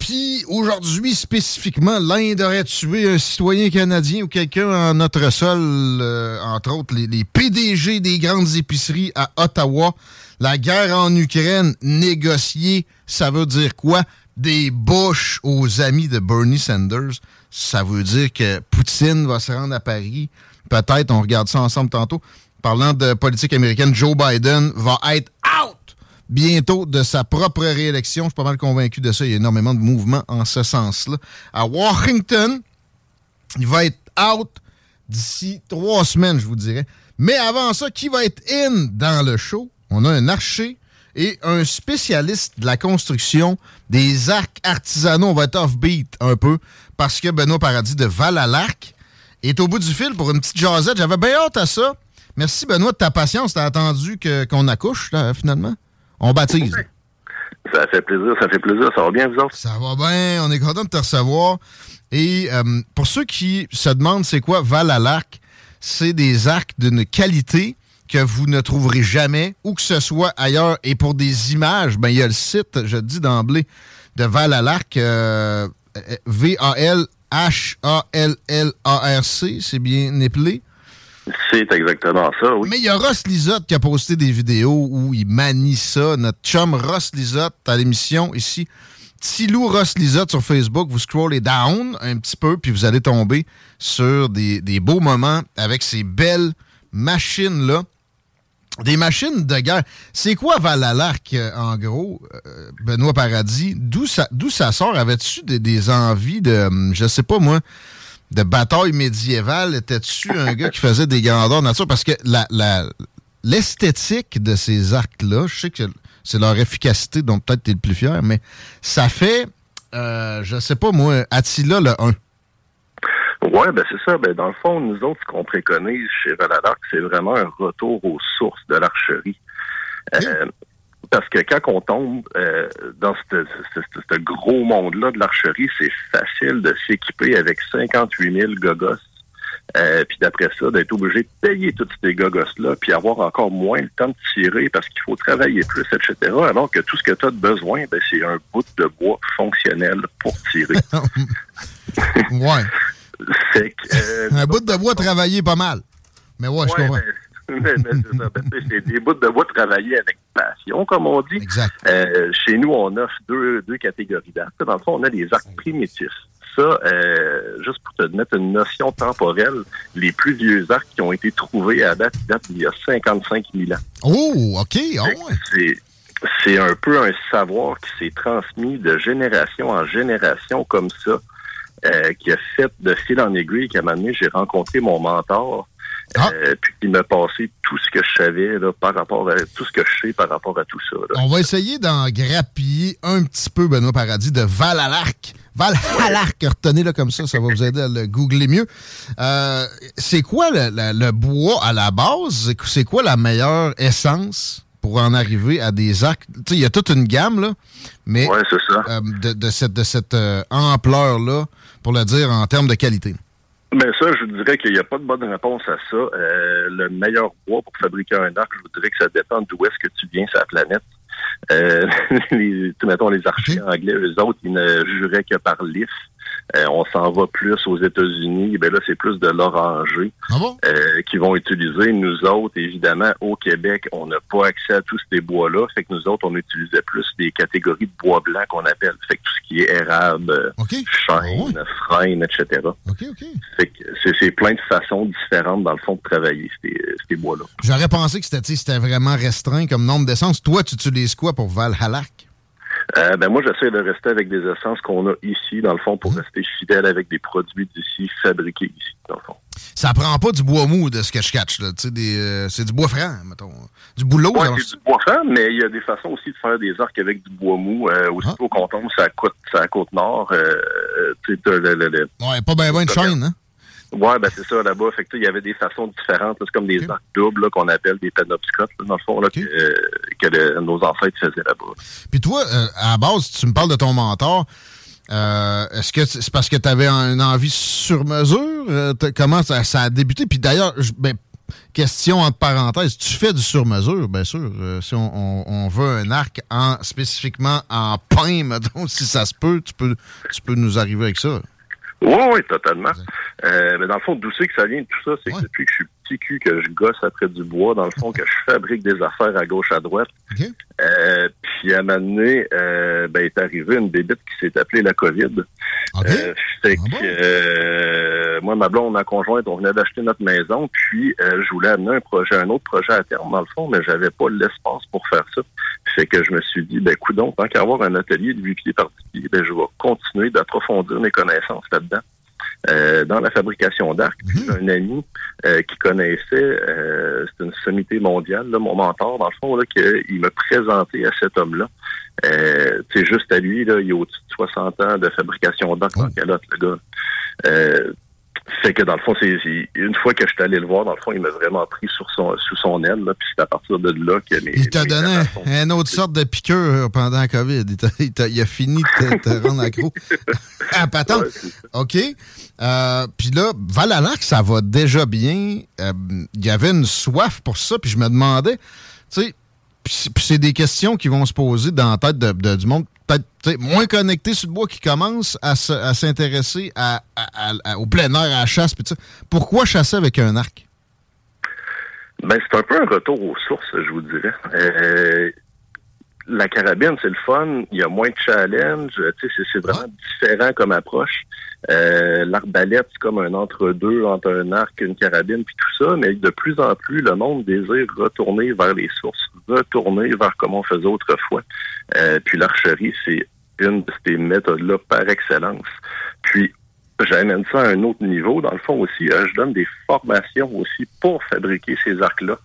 Puis aujourd'hui, spécifiquement, l'Inde aurait tué un citoyen canadien ou quelqu'un en notre sol, euh, entre autres les, les PDG des grandes épiceries à Ottawa. La guerre en Ukraine négociée, ça veut dire quoi? Des bouches aux amis de Bernie Sanders. Ça veut dire que Poutine va se rendre à Paris. Peut-être, on regarde ça ensemble tantôt. Parlant de politique américaine, Joe Biden va être out bientôt de sa propre réélection. Je suis pas mal convaincu de ça. Il y a énormément de mouvements en ce sens-là. À Washington, il va être out d'ici trois semaines, je vous dirais. Mais avant ça, qui va être in dans le show? On a un archer et un spécialiste de la construction des arcs artisanaux. On va être off-beat un peu parce que Benoît Paradis de Val-à-l'Arc est au bout du fil pour une petite jasette. J'avais bien hâte à ça. Merci Benoît de ta patience. T'as attendu qu'on accouche, là, finalement? On baptise. Ça fait plaisir, ça fait plaisir. Ça va bien, vous autres? Ça va bien, on est content de te recevoir. Et euh, pour ceux qui se demandent c'est quoi Val à l'arc, c'est des arcs d'une qualité que vous ne trouverez jamais, où que ce soit ailleurs. Et pour des images, ben, il y a le site, je le dis d'emblée, de Val à l'arc, euh, V-A-L-H-A-L-L-A-R-C, c'est bien épelé. C'est exactement ça, oui. Mais il y a Ross Lisotte qui a posté des vidéos où il manie ça. Notre chum Ross Lisotte à l'émission ici. Tilou Ross Lisotte sur Facebook, vous scrollez down un petit peu, puis vous allez tomber sur des, des beaux moments avec ces belles machines-là. Des machines de guerre. C'est quoi Valalarc, euh, en gros, euh, Benoît Paradis? D'où ça, d'où ça sort? Avais-tu des, des envies de, hum, je sais pas moi, de bataille médiévale? Étais-tu un gars qui faisait des grandeurs nature? Parce que la, la- l'esthétique de ces arcs-là, je sais que c'est leur efficacité dont peut-être tu es le plus fier, mais ça fait, euh, je sais pas moi, Attila le 1. Ouais, ben c'est ça. Ben dans le fond, nous autres, ce qu'on préconise chez Valalarc, c'est vraiment un retour aux sources de l'archerie. Euh, parce que quand on tombe euh, dans ce gros monde-là de l'archerie, c'est facile de s'équiper avec 58 000 gogos. Euh, puis d'après ça, d'être obligé de payer tous ces gogos-là, puis avoir encore moins le temps de tirer parce qu'il faut travailler plus, etc. Alors que tout ce que tu as de besoin, ben, c'est un bout de bois fonctionnel pour tirer. ouais. Que, euh, Un bout de bois travaillé pas mal. Mais ouais, je Ouais, comprends. mais- mais- mais c'est ça. Ben, c'est des bouts de bois travaillés avec passion, comme on dit. Euh, chez nous, on offre deux, deux catégories d'arcs. Dans le fond, on a des arcs primitifs. Ça, euh, juste pour te mettre une notion temporelle, les plus vieux arcs qui ont été trouvés à date, datent d'il y a 55 000 ans. Oh, OK. ah ouais. C'est un peu un savoir qui s'est transmis de génération en génération comme ça, euh, qui a fait de fil en aiguille qu'à un moment donné, j'ai rencontré mon mentor, euh, puis il m'a passé tout ce que je savais là, par rapport à tout ce que je sais par rapport à tout ça. là. On va essayer d'en grappiller un petit peu, Benoît Paradis, de Val à l'Arc. Val à l'Arc, retenez-le comme ça, ça va vous aider à le googler mieux. Euh, c'est quoi le, le- le bois à la base? C'est- quoi la meilleure essence pour en arriver à des arcs? Il y a toute une gamme, là, mais euh, de, de cette, de cette ampleur-là, pour le dire en termes de qualité. Mais ça, je vous dirais qu'il n'y a pas de bonne réponse à ça. Euh, le meilleur bois pour fabriquer un arc, je vous dirais que ça dépend d'où est-ce que tu viens sur la planète. Euh, les, mettons, les archers anglais, eux autres, ils ne juraient que par l'IF. Euh, on s'en va plus aux États-Unis. Ben là, c'est plus de l'oranger euh, qui vont utiliser. Nous autres, évidemment, au Québec, on n'a pas accès à tous ces bois-là. Fait que nous autres, on utilisait plus des catégories de bois blanc qu'on appelle. Fait que tout ce qui est érable, euh, chêne, frêne, etc. Fait que c'est, plein de façons différentes, dans le fond, de travailler ces, ces bois-là. J'aurais pensé que c'était vraiment restreint comme nombre d'essences. Toi, tu utilises quoi pour Valhalla? Euh, ben moi, j'essaie de rester avec des essences qu'on a ici, dans le fond, pour rester fidèle avec des produits d'ici, fabriqués ici, dans le fond. Ça prend pas du bois mou de ce que je catch, là. Tu sais, des, euh, c'est du bois franc, mettons. Du boulot, Ouais, c'est du bois franc, mais il y a des façons aussi de faire des arcs avec du bois mou. Euh, aussi au canton, c'est à côte, c'est à côte nord. Euh, tu sais, t'as le, le, le- Ouais, pas bien ben de chaîne, hein? Ouais, ben c'est ça là-bas. Fait que il y avait des façons différentes. C'est comme des arcs doubles qu'on appelle des penobscotes, là, dans le fond, là, que, euh, que le- nos ancêtres faisaient là-bas. Puis toi, euh, à la base, tu me parles de ton mentor. Euh, Est-ce que c'est parce que tu avais une envie sur mesure? Euh, comment ça, ça a débuté? Puis d'ailleurs, ben, question entre parenthèses, tu fais du sur mesure, bien sûr. Euh, si on, on- on veut un arc en spécifiquement en pain, mettons, si ça se peut, tu peux, tu peux nous arriver avec ça. Oui, oui, totalement. Euh, mais dans le fond, d'où c'est que ça vient tout ça? C'est que depuis que je suis petit cul, que je gosse après du bois, dans le fond, que je fabrique des affaires à gauche, à droite. Euh, puis à un moment donné, euh, ben, est arrivée une bébite qui s'est appelée la COVID. Euh, fait que, moi, ma blonde, ma conjointe, on venait d'acheter notre maison, puis je voulais amener un projet, un autre projet à terme, dans le fond, mais j'avais pas l'espace pour faire ça. Fait que je me suis dit, ben, coudon, tant qu'à avoir un atelier de 8 pieds par 10 pieds, ben, je vais continuer d'approfondir mes connaissances là-dedans. Euh, dans la fabrication d'arc. Puis j'ai un ami euh, qui connaissait, euh, c'est une sommité mondiale, là, mon mentor, dans le fond, là, que, il m'a présenté à cet homme-là. Euh, sais, juste à lui, là, il a au-dessus de 60 ans de fabrication d'arc en calotte, le gars. Fait que dans le fond, c'est c'est- une fois que je suis allé le voir, dans le fond, il m'a vraiment pris sur son, sous son aile, là, puis c'est à partir de là que mes, Il t'a donné un- une autre sorte de piqûre pendant la COVID. Il, a fini de te, te rendre accro. à patente. OK. Euh, puis là, Valalac, ça va déjà bien. Euh, Il y avait une soif pour ça. Puis je me demandais, tu sais, c'est- des questions qui vont se poser dans la tête de, de- du monde peut-être moins connecté sur le bois qui commence à, se- à s'intéresser à, à- à- au plein air, à la chasse. Ça. Pourquoi chasser avec un arc? Ben, c'est un peu un retour aux sources, je vous dirais. Euh, la carabine, c'est le fun. Il y a moins de challenge. Tu sais, c'est- vraiment différent comme approche. Euh, L'arbalète, c'est comme un entre-deux entre un arc une carabine, puis tout ça. Mais de plus en plus, le monde désire retourner vers les sources, retourner vers comment on faisait autrefois. Euh, puis l'archerie, c'est une de ces méthodes-là par excellence. Puis j'amène ça à un autre niveau. Dans le fond aussi, euh, je donne des formations aussi pour fabriquer ces arcs-là.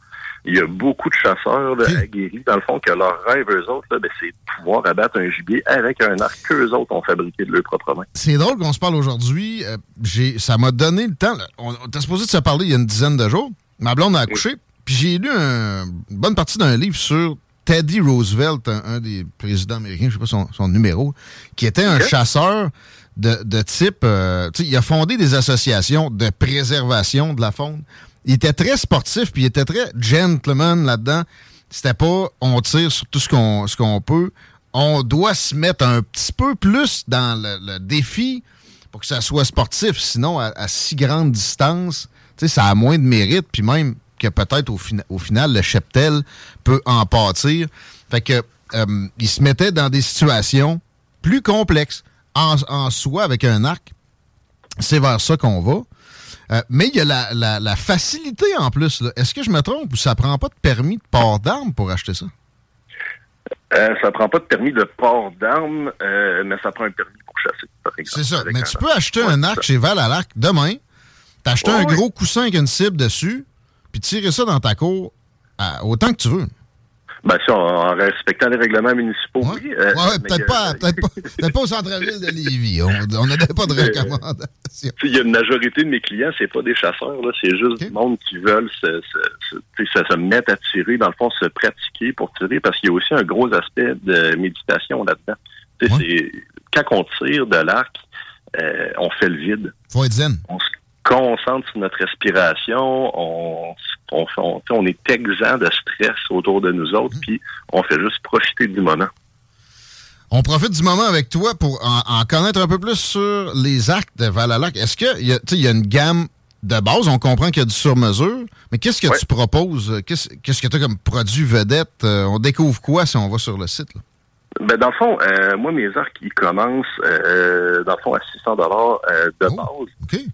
Il y a beaucoup de chasseurs là, aguerris, dans le fond, que leur rêve, eux autres, là, ben, c'est de pouvoir abattre un gibier avec un arc qu'eux autres ont fabriqué de leur propre main. C'est drôle qu'on se parle aujourd'hui. Euh, j'ai- ça m'a donné le temps. là. On, on était supposé de se parler il y a une dizaine de jours. Ma blonde a accouché. Puis j'ai lu un- une bonne partie d'un livre sur Teddy Roosevelt, un, un des présidents américains, je sais pas son, son numéro, qui était un chasseur de, de type. euh, il a fondé des associations de préservation de la faune. Il était très sportif, puis il était très gentleman là-dedans. C'était pas on tire sur tout ce qu'on ce qu'on peut. On doit se mettre un petit peu plus dans le, le défi pour que ça soit sportif. Sinon, à, à si grande distance, ça a moins de mérite. Puis même que peut-être au, au final, le cheptel peut en pâtir. Fait que euh, il se mettait dans des situations plus complexes. En, en soi, avec un arc, c'est vers ça qu'on va. Euh, mais il y a la, la- la facilité en plus. Est-ce que je me trompe ou ça prend pas de permis de port d'armes pour acheter ça? Euh, ça prend pas de permis de port d'armes, euh, mais ça prend un permis pour chasser, par exemple. C'est ça. Mais tu arc. peux acheter un arc chez Val à l'arc demain, t'acheter un gros coussin avec une cible dessus, puis tirer ça dans ta cour à- autant que tu veux. Ben, si, en, respectant les règlements municipaux, oui. euh, Ouais, ouais, mais peut-être pas, peut-être pas, peut-être pas au centre-ville de Lévis. On n'avait pas de Mais- recommandation. Tu sais, Il y a une majorité de mes clients, c'est pas des chasseurs, là, c'est juste du monde qui veulent se, se, se, se- mettre à tirer, dans le fond, se pratiquer pour tirer, parce qu'il y a aussi un gros aspect de méditation là-dedans. C'est- Quand on tire de l'arc, euh, on fait le vide. Faut être zen. On se concentre sur notre respiration, on se On, on, on est exempt de stress autour de nous autres, puis on fait juste profiter du moment. On profite du moment avec toi pour en, en connaître un peu plus sur les arcs de Valalac. Est-ce qu'il y, y a une gamme de base? On comprend qu'il y a du sur-mesure, mais qu'est-ce que tu proposes? Qu'est-ce que tu as comme produit vedette? Euh, on découvre quoi si on va sur le site? là? Ben, dans le fond, euh, moi, mes arcs, ils commencent, euh, dans le fond, à 600 dollars euh, de base.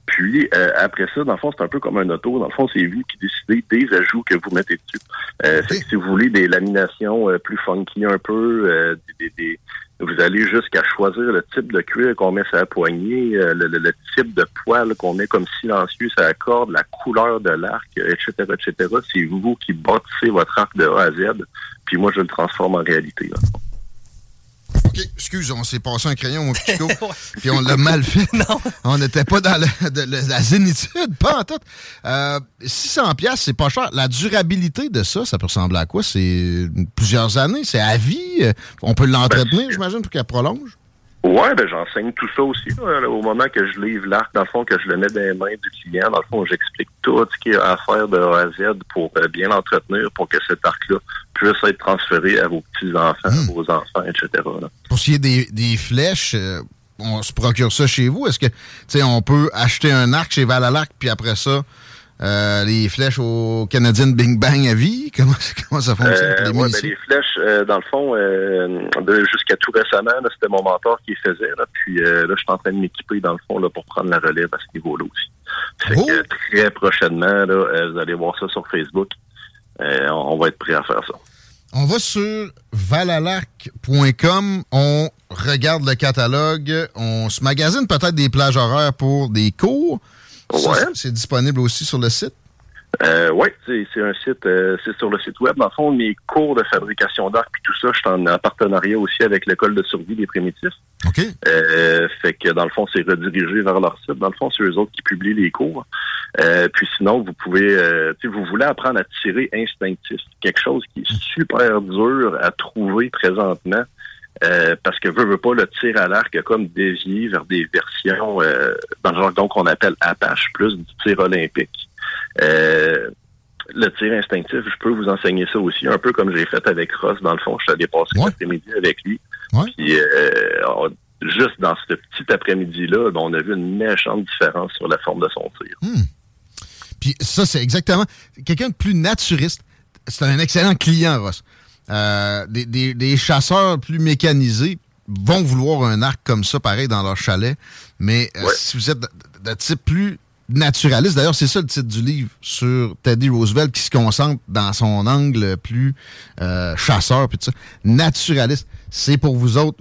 Puis, euh, après ça, dans le fond, c'est un peu comme un auto. Dans le fond, c'est vous qui décidez des ajouts que vous mettez dessus. Euh, fait que si vous voulez des laminations euh, plus funky un peu, euh, des, des- des- vous allez jusqu'à choisir le type de cuir qu'on met sur la poignée, euh, le, le- le type de poil qu'on met comme silencieux sur la corde, la couleur de l'arc, euh, etc., etc. C'est vous qui bâtissez votre arc de A à Z. Puis moi, je le transforme en réalité. là. OK, excuse, on s'est passé un crayon au Pico, puis on l'a mal fait. On n'était pas dans le- de- le- la zénitude, pas en tout. Euh, 600 pièces, c'est pas cher. La durabilité de ça, ça peut ressembler à quoi? C'est plusieurs années, c'est à vie? Euh, On peut l'entretenir, j'imagine, pour qu'elle prolonge? Ouais, ben j'enseigne tout ça aussi. là, au moment que je livre l'arc, dans le fond, que je le mets dans les mains du client, dans le fond, j'explique tout ce qu'il y a à faire de A à Z pour euh, bien l'entretenir, pour que cet arc-là puisse être transféré à vos petits-enfants, à vos enfants, etc. là. Pour ce qui est des, des flèches, euh, on se procure ça chez vous? Est-ce que, tu sais, on peut acheter un arc chez Valalac, puis après ça, euh, les flèches au Canadian Bing Bang à vie? Comment, comment ça fonctionne Euh, pour les ouais, ben, les flèches, euh, dans le fond, euh, jusqu'à tout récemment, c'était mon mentor qui les faisait. Là, puis là, je suis en train de m'équiper, dans le fond, là, pour prendre la relève à ce niveau-là aussi. Fait Oh! que très prochainement, là, vous allez voir ça sur Facebook. On on va être prêt à faire ça. On va sur valalac.com, on regarde le catalogue, on se magasine peut-être des plages horaires pour des cours. Ouais. c'est- disponible aussi sur le site? Euh, oui, c'est un site, euh, c'est sur le site web. Dans le fond, mes cours de fabrication d'arc puis tout ça, je suis en, en partenariat aussi avec l'école de survie des primitifs. OK. Euh, fait que dans le fond, c'est redirigé vers leur site. Dans le fond, c'est eux autres qui publient les cours. Euh, puis sinon, vous pouvez, euh, si vous voulez apprendre à tirer instinctif, quelque chose qui est super dur à trouver présentement. Euh, parce que veut, veut pas le tir à l'arc a comme dévié vers des versions euh, dans le genre donc qu'on appelle Apache plus du tir olympique. Euh, le tir instinctif, je peux vous enseigner ça aussi, un peu comme j'ai fait avec Ross, dans le fond. Je suis allé passer l'après-midi avec lui. Puis, on- juste dans ce petit après-midi-là, ben, on a vu une méchante différence sur la forme de son tir. Puis ça, c'est exactement quelqu'un de plus naturiste. C'est un excellent client, Ross. Euh, des, des- des chasseurs plus mécanisés vont vouloir un arc comme ça, pareil, dans leur chalet. Mais euh, si vous êtes de, de type plus naturaliste, d'ailleurs, c'est ça le titre du livre sur Teddy Roosevelt qui se concentre dans son angle plus euh, chasseur, puis tout ça. Naturaliste, c'est pour vous autres.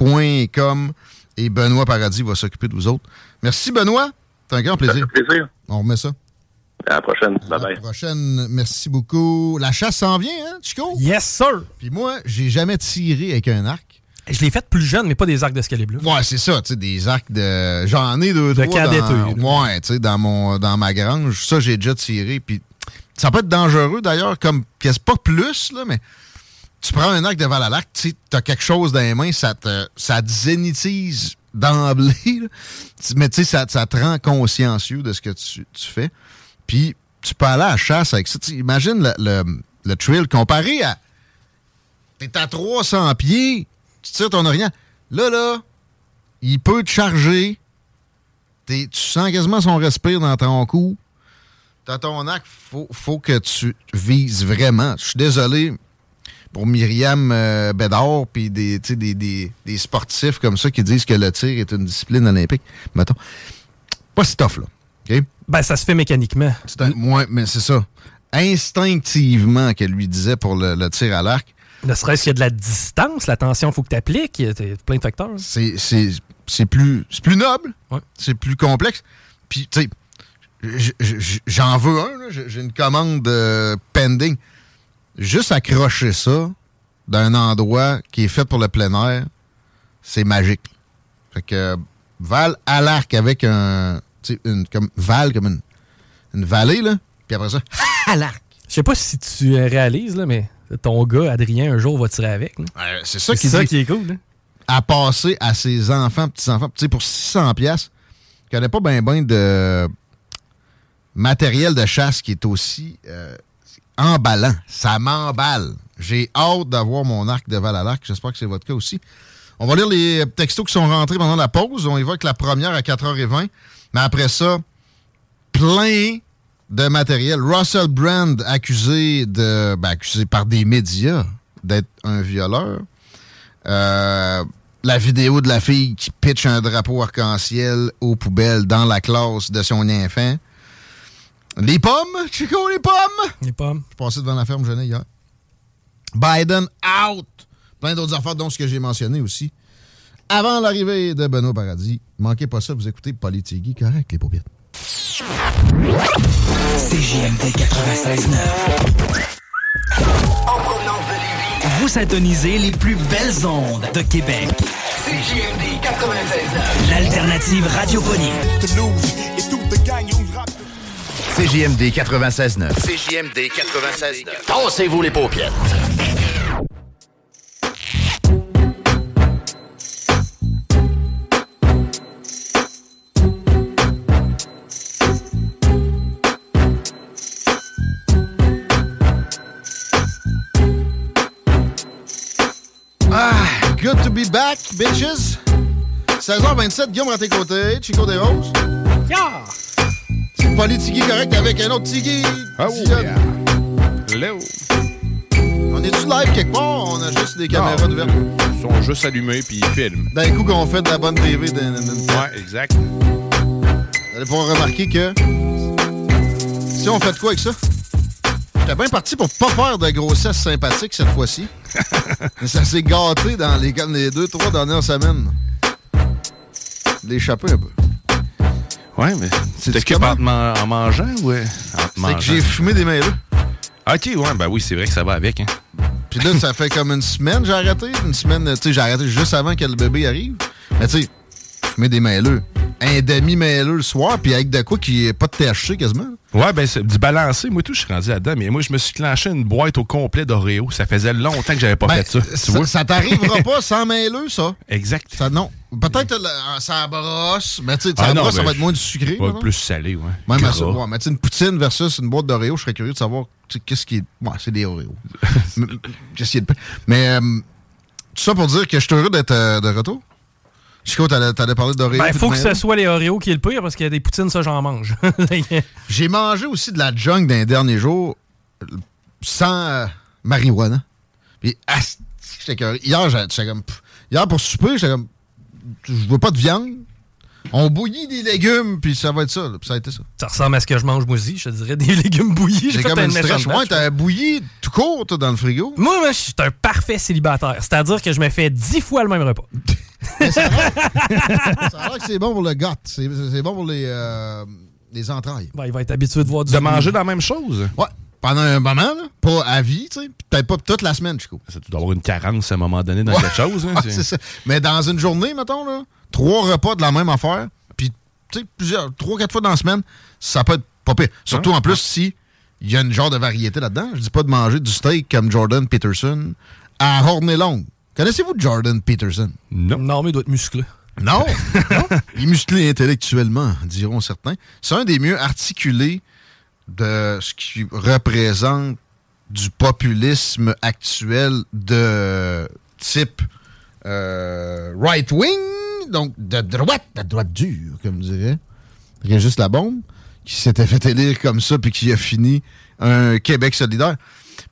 valalarc.com et Benoît Paradis va s'occuper de vous autres. Merci, Benoît. C'est un grand plaisir. plaisir. On remet ça. À la prochaine. Bye À bye. la prochaine. Merci beaucoup. La chasse s'en vient, hein, Chico? Yes, sir. Puis moi, j'ai jamais tiré avec un arc. Je l'ai fait plus jeune, mais pas des arcs d'escalier bleu. Ouais, c'est ça, tu sais, des arcs de. J'en ai deux, De trois. Dans... Ouais, tu sais, dans, mon... dans ma grange. Ça, j'ai déjà tiré. Puis ça peut être dangereux d'ailleurs, comme. puis C'est pas plus, là, mais. Tu prends un arc de Valalac, tu sais, t'as quelque chose dans les mains, ça te, ça te zénitise d'emblée. Tu- mais tu sais, ça, ça te rend consciencieux de ce que tu, tu fais. Puis tu peux aller à la chasse avec ça. Imagine le, le, le comparé à. T'es à 300 pieds, tu tires ton orient. Là, là, il peut te charger. Tu sens quasiment son respire dans ton cou. T'as ton arc, faut, faut que tu vises vraiment. Je suis désolé pour Myriam euh, Bédard puis des, des, des, des sportifs comme ça qui disent que le tir est une discipline olympique. Mettons. Pas si tough, là. Ben, ça se fait mécaniquement. Ouais, mais c'est ça. Instinctivement, qu'elle lui disait pour le, le tir à l'arc. Ne serait-ce qu'il y a de la distance, la tension, il faut que tu appliques. Il y a plein de facteurs. c'est plus, c'est plus noble, c'est plus complexe. Puis, tu sais, j'en veux un, j'ai une commande euh, pending. Juste accrocher ça d'un endroit qui est fait pour le plein air, c'est magique. Fait que Val à l'arc avec un. Une, comme, Val comme une, une vallée, là. Puis après ça, à l'arc. Je sais pas si tu euh, réalises, là, mais ton gars, Adrien, un jour va tirer avec. c'est ça qui ça qui est cool. là. à passer à ses enfants, petits-enfants. Tu sais, pour 600 pièces, je connais pas bien ben de matériel de chasse qui est aussi euh, emballant. Ça m'emballe. J'ai hâte d'avoir mon arc de val à l'arc. J'espère que c'est votre cas aussi. On va lire les textos qui sont rentrés pendant la pause. On évoque la première à 4h20. Mais après ça, plein de matériel. Russell Brand accusé de ben, accusé par des médias d'être un violeur. Euh, la vidéo de la fille qui pitch un drapeau arc-en-ciel aux poubelles dans la classe de son enfant. Les pommes, Chico, les pommes! Les pommes. Je passais devant la ferme jeune hier. Biden out! Plein d'autres affaires, dont ce que j'ai mentionné aussi. Avant l'arrivée de Benoît Paradis, manquez pas ça, vous écoutez Politigui, correct, les paupiètes. CJMD 96.9. En provenance de Lévis, vous syntonisez les plus belles ondes de Québec. CJMD 96.9. L'alternative radiophonique. CJMD 96.9. CJMD 96.9. Tassez-vous les paupiètes. Back, bitches. 16h27, Guillaume à tes côtés, Chico des Roses. Yeah! C'est Politigui correct avec un autre Tigui. Ah Dion. Hello. On est-tu live quelque part? On a juste des caméras Non, d'ouverture. Ils sont juste allumés puis ils filment. D'un coup qu'on fait de la bonne TV. d'un- d'un- d'un- Ouais, exact. Vous allez pouvoir remarquer que si on fait de quoi avec ça? J'étais bien parti pour pas faire de grossesse sympathique cette fois-ci. Mais ça s'est gâté dans les, les deux, trois dernières semaines. L'échapper un peu. Ouais, mais C'est t'occupes en, man- en mangeant ou en te C'est mangeant? que j'ai fumé des mails. Ok, ouais, ben oui, c'est vrai que ça va avec. Hein. Puis là, ça fait comme une semaine j'ai arrêté. Une semaine, tu sais, j'ai arrêté juste avant que le bébé arrive. Mais tu sais, fumer des mailleux. Un demi-mailleux le soir, puis avec de quoi qui est pas de THC quasiment. Ouais, ben c'est du balancé. Moi, tout, je suis rendu là-dedans. Mais moi, je me suis clenché une boîte au complet d'Oreo. Ça faisait longtemps que j'avais pas Ben, fait ça. Tu ça, vois? ça t'arrivera pas sans mailleux, ça. Exact. Ça, non. Peut-être la- ça brosse, mais tu sais, ça Ah ça ben, va être moins du sucré. Ouais, plus salé, ouais. Même à ça. Ouais, mais tu sais, une poutine versus une boîte d'Oreo, je serais curieux de savoir qu'est-ce qui est. Ouais, c'est des Oreos. Mais, qu'est-ce qui est de. Mais euh, tout ça pour dire que je suis heureux d'être euh, de retour. Chico, t'allais t'allais parler d'Oreo. Ben, puis faut que ce soit les Oreos qui est le pire parce qu'il y a des poutines, ça, j'en mange. J'ai mangé aussi de la junk dans les derniers jours sans euh, marijuana. Puis. Hier, j'ai- j'étais comme. Hier, pour souper, j'étais comme. Je veux pas de viande. On bouillit des légumes, puis ça va être ça. là. Puis ça a été ça. ça ressemble à ce que je mange moi aussi, je te dirais des légumes bouillis. J'ai comme un une. Ouais, t'as bouilli tout court, toi, dans le frigo. Moi, moi, je suis un parfait célibataire. C'est-à-dire que je me fais dix fois le même repas. Ça a l'air que c'est bon pour le gut. C'est c'est bon pour les, euh, les entrailles. Ben, il va être habitué de voir du De manger la même chose? Ouais. Pendant un moment, là. Pas à vie, tu sais. Peut-être pas toute la semaine, Chico. Ça, tu dois avoir une carence à un moment donné dans Ouais. quelque chose. hein, Ouais, c'est- c'est ça. Mais dans une journée, mettons, là, trois repas de la même affaire, puis, tu sais, plusieurs, trois, quatre fois dans la semaine, ça peut être pas pire. Surtout en plus si il y a une genre de variété là-dedans. Je dis pas de manger du steak comme Jordan Peterson à Horney Long. Connaissez-vous Jordan Peterson? Non. Non, mais il doit être musclé. Non? non? Il est musclé intellectuellement, diront certains. C'est un des mieux articulés de ce qui représente du populisme actuel de type euh, right-wing, donc de droite, de droite dure, comme dirait. Régis la bombe, qui s'était fait élire comme ça puis qui a fini un Québec solidaire.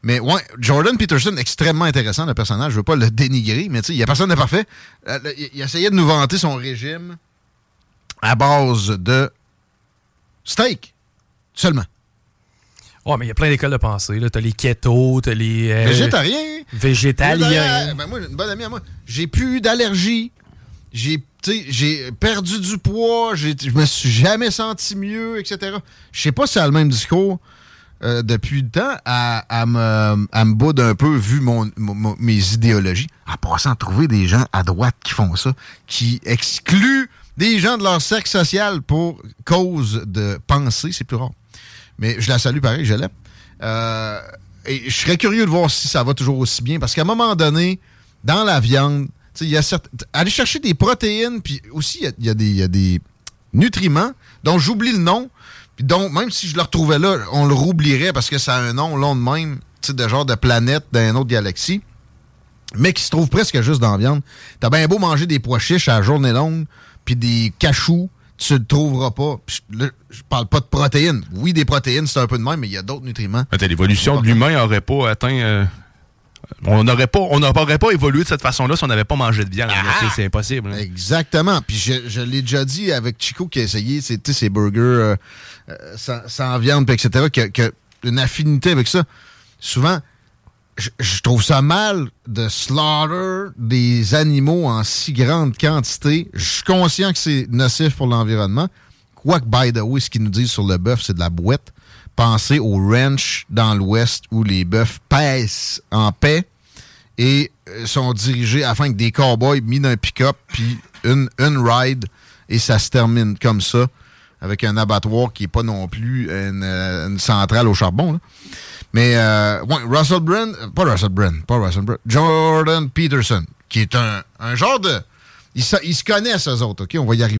Mais ouais, Jordan Peterson, extrêmement intéressant, le personnage. Je veux pas le dénigrer, mais tu sais, il y a personne de parfait. Euh, il il essayait de nous vanter son régime à base de steak. Seulement. Ouais, mais il y a plein d'écoles de pensée. T'as les keto, t'as les. euh, Végétarien. Végétaliens. Végétarien. Ben moi, une bonne amie à moi. J'ai plus eu d'allergie. J'ai, tu sais, j'ai perdu du poids. Je me suis jamais senti mieux, etc. Je sais pas si a le même discours euh, depuis le temps. À, à me, à me boude un peu vu mon, mon- mes idéologies. En passant, trouver des gens à droite qui font ça, qui excluent des gens de leur sexe social pour cause de pensée, c'est plus rare. Mais je la salue pareil, je l'aime. Euh, et je serais curieux de voir si ça va toujours aussi bien, parce qu'à un moment donné, dans la viande, il y a certes- aller chercher des protéines, puis aussi il y y, y a des nutriments dont j'oublie le nom, Puis donc, même si je le retrouvais là, on le roublierait parce que ça a un nom long de même, tu sais, de genre de planète d'une autre galaxie, mais qui se trouve presque juste dans la viande. T'as bien beau manger des pois chiches à la journée longue, puis des cachous, tu le trouveras pas. Puis là, je parle pas de protéines. Oui, des protéines, c'est un peu de même, mais il y a d'autres nutriments. L'évolution de l'humain n'aurait pas atteint. euh, on n'aurait pas, on n'aurait pas évolué de cette façon-là si on n'avait pas mangé de viande. sais, C'est impossible. hein. Exactement. Puis je, je l'ai déjà dit avec Chico qui a essayé ses, burgers euh, euh, sans, sans viande, etc., qui a, qui a une affinité avec ça. Souvent, je, je trouve ça mal de slaughter des animaux en si grande quantité. Je suis conscient que c'est nocif pour l'environnement. Quoique, by the way, ce qu'ils nous disent sur le bœuf, c'est de la bouette. Pensez au ranch dans l'Ouest où les bœufs pèsent en paix et euh, sont dirigés afin que des cowboys mis d'un pick-up puis une, une ride et ça se termine comme ça avec un abattoir qui est pas non plus une, euh, une centrale au charbon. là. Mais euh, Russell Brand, euh, pas Russell Brand, pas Russell Brand, Jordan Peterson, qui est un, un genre de... Ils, ils se connaissent, eux autres, OK? On va y arriver.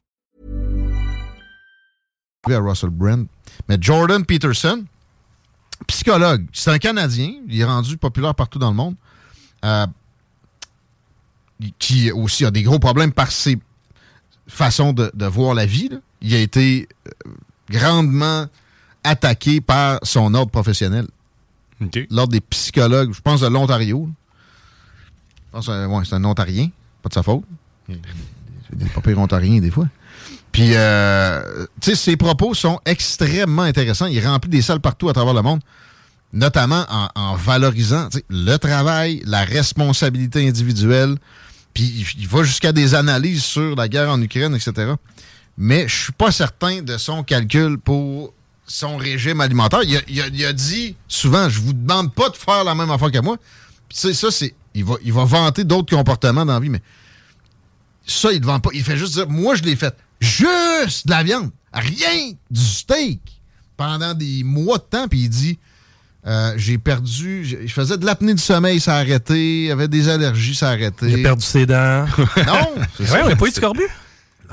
À Russell Brand. Mais Jordan Peterson, psychologue, c'est un Canadien, il est rendu populaire partout dans le monde, euh, qui aussi a des gros problèmes par ses façons de, de voir la vie. là. Il a été euh, grandement attaqué par son ordre professionnel. L'ordre des psychologues, je pense de l'Ontario. Je pense que ouais, c'est un Ontarien, pas de sa faute. C'est des Ontariens des fois. Puis, euh, tu sais, ses propos sont extrêmement intéressants. Il remplit des salles partout à travers le monde, notamment en, valorisant le travail, la responsabilité individuelle. Puis, il, va jusqu'à des analyses sur la guerre en Ukraine, etc. Mais je suis pas certain de son calcul pour son régime alimentaire. Il a, dit souvent, je vous demande pas de faire la même affaire que moi. Puis, ça, c'est... Il va, il va vanter d'autres comportements dans la vie, mais ça, il ne vend pas. Il fait juste dire, moi, je l'ai fait. Juste de la viande. Rien du steak. Pendant des mois de temps. Puis il dit, euh, j'ai perdu, je faisais de l'apnée du sommeil, ça a arrêté. Il avait des allergies, ça a arrêté. Il a perdu ses dents. Non, c'est Ouais, ça. on n'a pas eu de scorbut?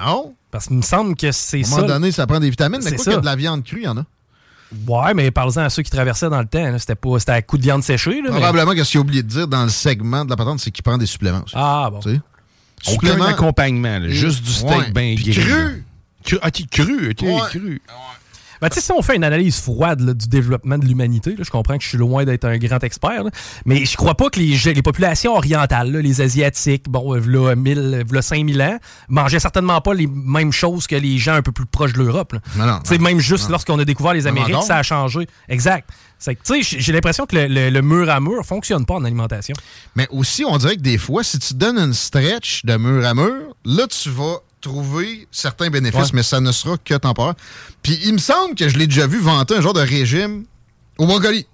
Non. Parce qu'il me semble que c'est À un ça. moment donné, ça prend des vitamines. Mais C'est quoi ça. qu'il y a de la viande crue, il y en a. Ouais, mais parlons à ceux qui traversaient dans le temps. C'était pas, c'était à coup de viande séchée. Là, mais- Probablement que ce qu'il a oublié de dire dans le segment de la patente, c'est qu'il prend des suppléments aussi. Ah, bon. Aucun accompagnement, là, juste du steak Ouais. bien gris. cru. Cru. Ah, cru, ok, Ouais. cru. Ben, tu sais, si on fait une analyse froide là, du développement de l'humanité, là, je comprends que je suis loin d'être un grand expert, là, mais je crois pas que les, les populations orientales, là, les Asiatiques, bon, euh, v'là, 1000, v'là 5000 ans, mangeaient certainement pas les mêmes choses que les gens un peu plus proches de l'Europe. là. Non, non, Tu sais, non. même juste Non. lorsqu'on a découvert les Amériques, ça a changé. Exact. C'est que, tu sais, j'ai- j'ai l'impression que le, le- le mur à mur fonctionne pas en alimentation. Mais aussi, on dirait que des fois, si tu donnes une stretch de mur à mur, là, tu vas trouver certains bénéfices, Ouais. mais ça ne sera que temporaire. Puis il me semble que je l'ai déjà vu vanter un genre de régime au brocoli.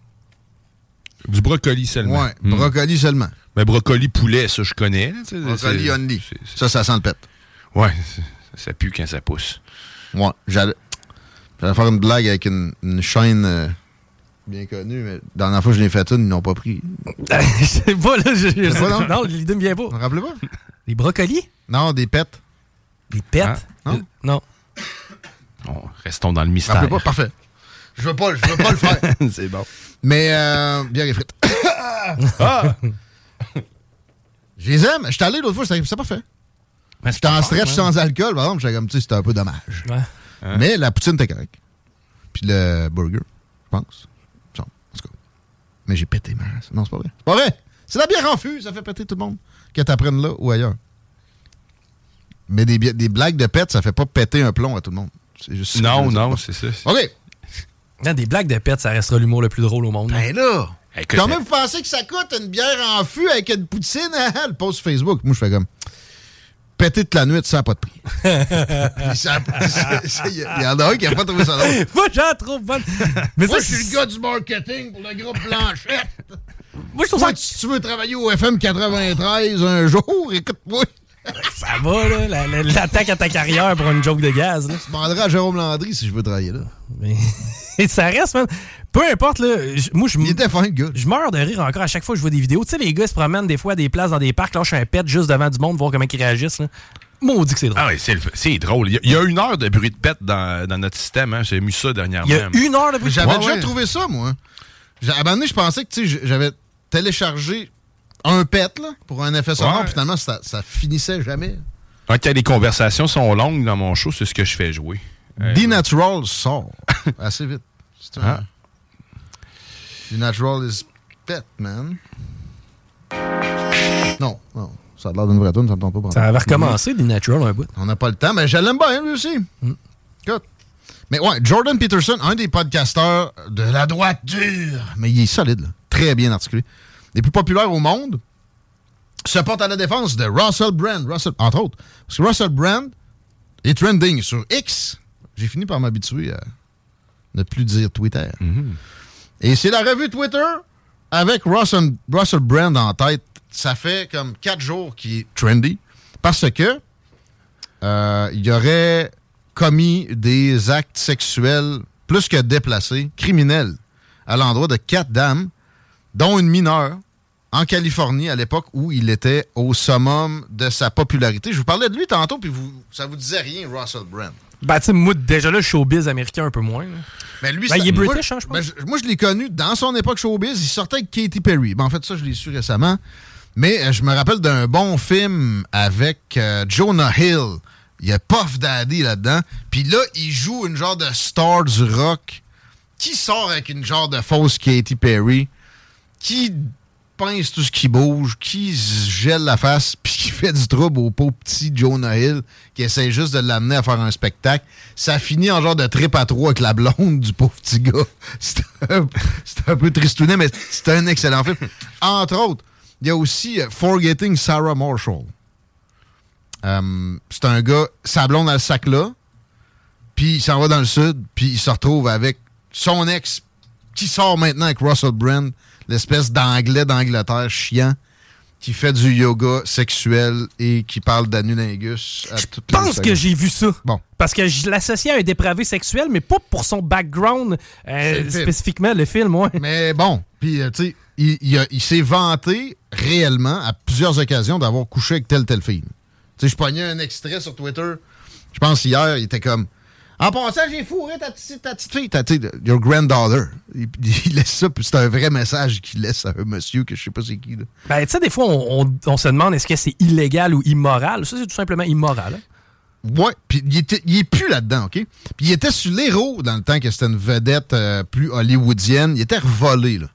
Du brocoli seulement. Ouais, Hmm. brocoli seulement. Mais brocoli poulet, ça, je connais. là, Brocoli only. Ça, ça sent le pet. Ouais, ça pue quand ça pousse. Ouais, j'allais faire une blague avec une, une chaîne euh, bien connue, mais la dernière fois que je l'ai fait une, ils n'ont pas pris. je sais pas, là. je- je- pas, non? non, l'idée me vient pas. Vous vous rappelez pas? Les brocolis? Non, des pets. Des pets? Ah, non? Euh, non. Bon, restons dans le mystère. rappelez pas? Parfait. Je veux pas, je veux pas le faire. c'est bon. Mais, euh, bière et frites. Ah! Je les aime. Je suis allé l'autre fois, c'était c'était parfait. J'étais en stretch sans alcool, par exemple, j'étais comme, tu sais, c'était un peu dommage. Mais la poutine était correcte. Puis le burger, je pense. En tout cas. Mais j'ai pété ma race. Non, c'est pas vrai. C'est pas vrai! C'est la bière en fût, ça fait péter tout le monde. Que t'apprennes là ou ailleurs. Mais des, des blagues de pète, ça fait pas péter un plomb à tout le monde. C'est juste Non, non, c'est ça. OK. Non, des blagues de pète, ça restera l'humour le plus drôle au monde. Ben là! Écoute, Quand même, vous pensez que ça coûte une bière en fût avec une poutine? hein? Le post Facebook. Moi, je fais comme. Péter toute la nuit, ça n'a pas de prix. Il y, en a un qui n'a pas trouvé ça drôle. Moi, j'en trouve bonne. Mais Moi, ça, je suis le gars du marketing pour le groupe Blanchette. Moi, je trouve Moi, ça- Si tu veux travailler au FM 93 un jour, écoute-moi. Ça va, là, la- la- l'attaque à ta carrière pour une joke de gaz. Là. Je demanderai à Jérôme Landry si je veux travailler là. Mais- Et ça reste, man. Peu importe, là. j- Moi, je Il était fin, le gars. Je meurs de rire encore à chaque fois que je vois des vidéos. Tu sais, les gars se promènent des fois à des places dans des parcs, lâchent un pet juste devant du monde, voir comment ils réagissent. Là. Maudit que c'est drôle. Ah oui, c'est le- c'est drôle. Il y, a, il y a une heure de bruit de pète dans, dans notre système. Hein. J'ai mis ça dernièrement. Il y a une heure de bruit de J'avais Ouais, déjà ouais. trouvé ça, moi. J'ai- À un moment donné, je pensais que tu sais, j'avais téléchargé un pet là, pour un effet sonore. Ouais. Finalement, ça, ça finissait jamais. Quand les conversations sont longues dans mon show, c'est ce que je fais jouer. Euh, D-Natural sort assez vite. C'est un... Ah. D-Natural is pet, man. Non, non. Ça a l'air d'une vraie tune, ça me tombe pas. Ça avait recommencé, des Natural, un bout. On n'a pas le temps, mais je l'aime bien, lui aussi. Écoute. Mais ouais, Jordan Peterson, un des podcasteurs de la droite dure, mais il est solide, là. très bien articulé. Les plus populaires au monde se porte à la défense de Russell Brand, Russell, entre autres. Parce que Russell Brand est trending sur X. J'ai fini par m'habituer à ne plus dire Twitter. Et c'est la revue Twitter avec Russell, Russell Brand en tête. Ça fait comme quatre jours qu'il est trendy parce que euh, il aurait commis des actes sexuels plus que déplacés, criminels, à l'endroit de quatre dames, dont une mineure, en Californie, à l'époque où il était au summum de sa popularité. Je vous parlais de lui tantôt, puis vous, ça vous disait rien, Russell Brand. Ben, tu sais, moi, déjà là, le showbiz américain un peu moins. Mais lui, Ben, il est moi- British, hein, je pense. ben, je- moi, je l'ai connu dans son époque showbiz. Il sortait avec Katy Perry. Ben, en fait, ça, je l'ai su récemment. Mais euh, je me rappelle d'un bon film avec euh, Jonah Hill. Il y a Puff Daddy là-dedans. Puis là, il joue une genre de star du rock qui sort avec une genre de fausse Katy Perry, qui pince tout ce qui bouge, qui gèle la face, puis qui fait du trouble au pauvre petit Jonah Hill, qui essaie juste de l'amener à faire un spectacle. Ça finit en genre de trip à trois avec la blonde du pauvre petit gars. C'est un, c'est un peu tristounet, mais c'est un excellent film. Entre autres, il y a aussi euh, Forgetting Sarah Marshall. Euh, c'est un gars, sa blonde a le sac là, puis il s'en va dans le sud, puis il se retrouve avec son ex, qui sort maintenant avec Russell Brand, l'espèce d'anglais d'Angleterre chiant, qui fait du yoga sexuel et qui parle d'anulingus à toutes Je pense que j'ai vu ça. Bon. Parce que je l'associais à un dépravé sexuel, mais pas pour son background, euh, le spécifiquement le film, ouais. Mais bon, puis euh, tu sais, il, il a- il s'est vanté réellement à plusieurs occasions d'avoir couché avec telle telle fille. Tu sais, je pognais un extrait sur Twitter. Je pense hier, il était comme En passant, j'ai fourré ta ta petite fille, ta, your granddaughter. Il, il laisse ça, puis c'est un vrai message qu'il laisse à un monsieur que je sais pas c'est qui. là. Ben, tu sais, des fois, on, on- on se demande est-ce que c'est illégal ou immoral? Ça, c'est tout simplement immoral. hein. Ouais, puis il, était- il est plus là-dedans, OK? Puis il était sur l'héros dans le temps que c'était une vedette euh, plus hollywoodienne. Il était revolé, là.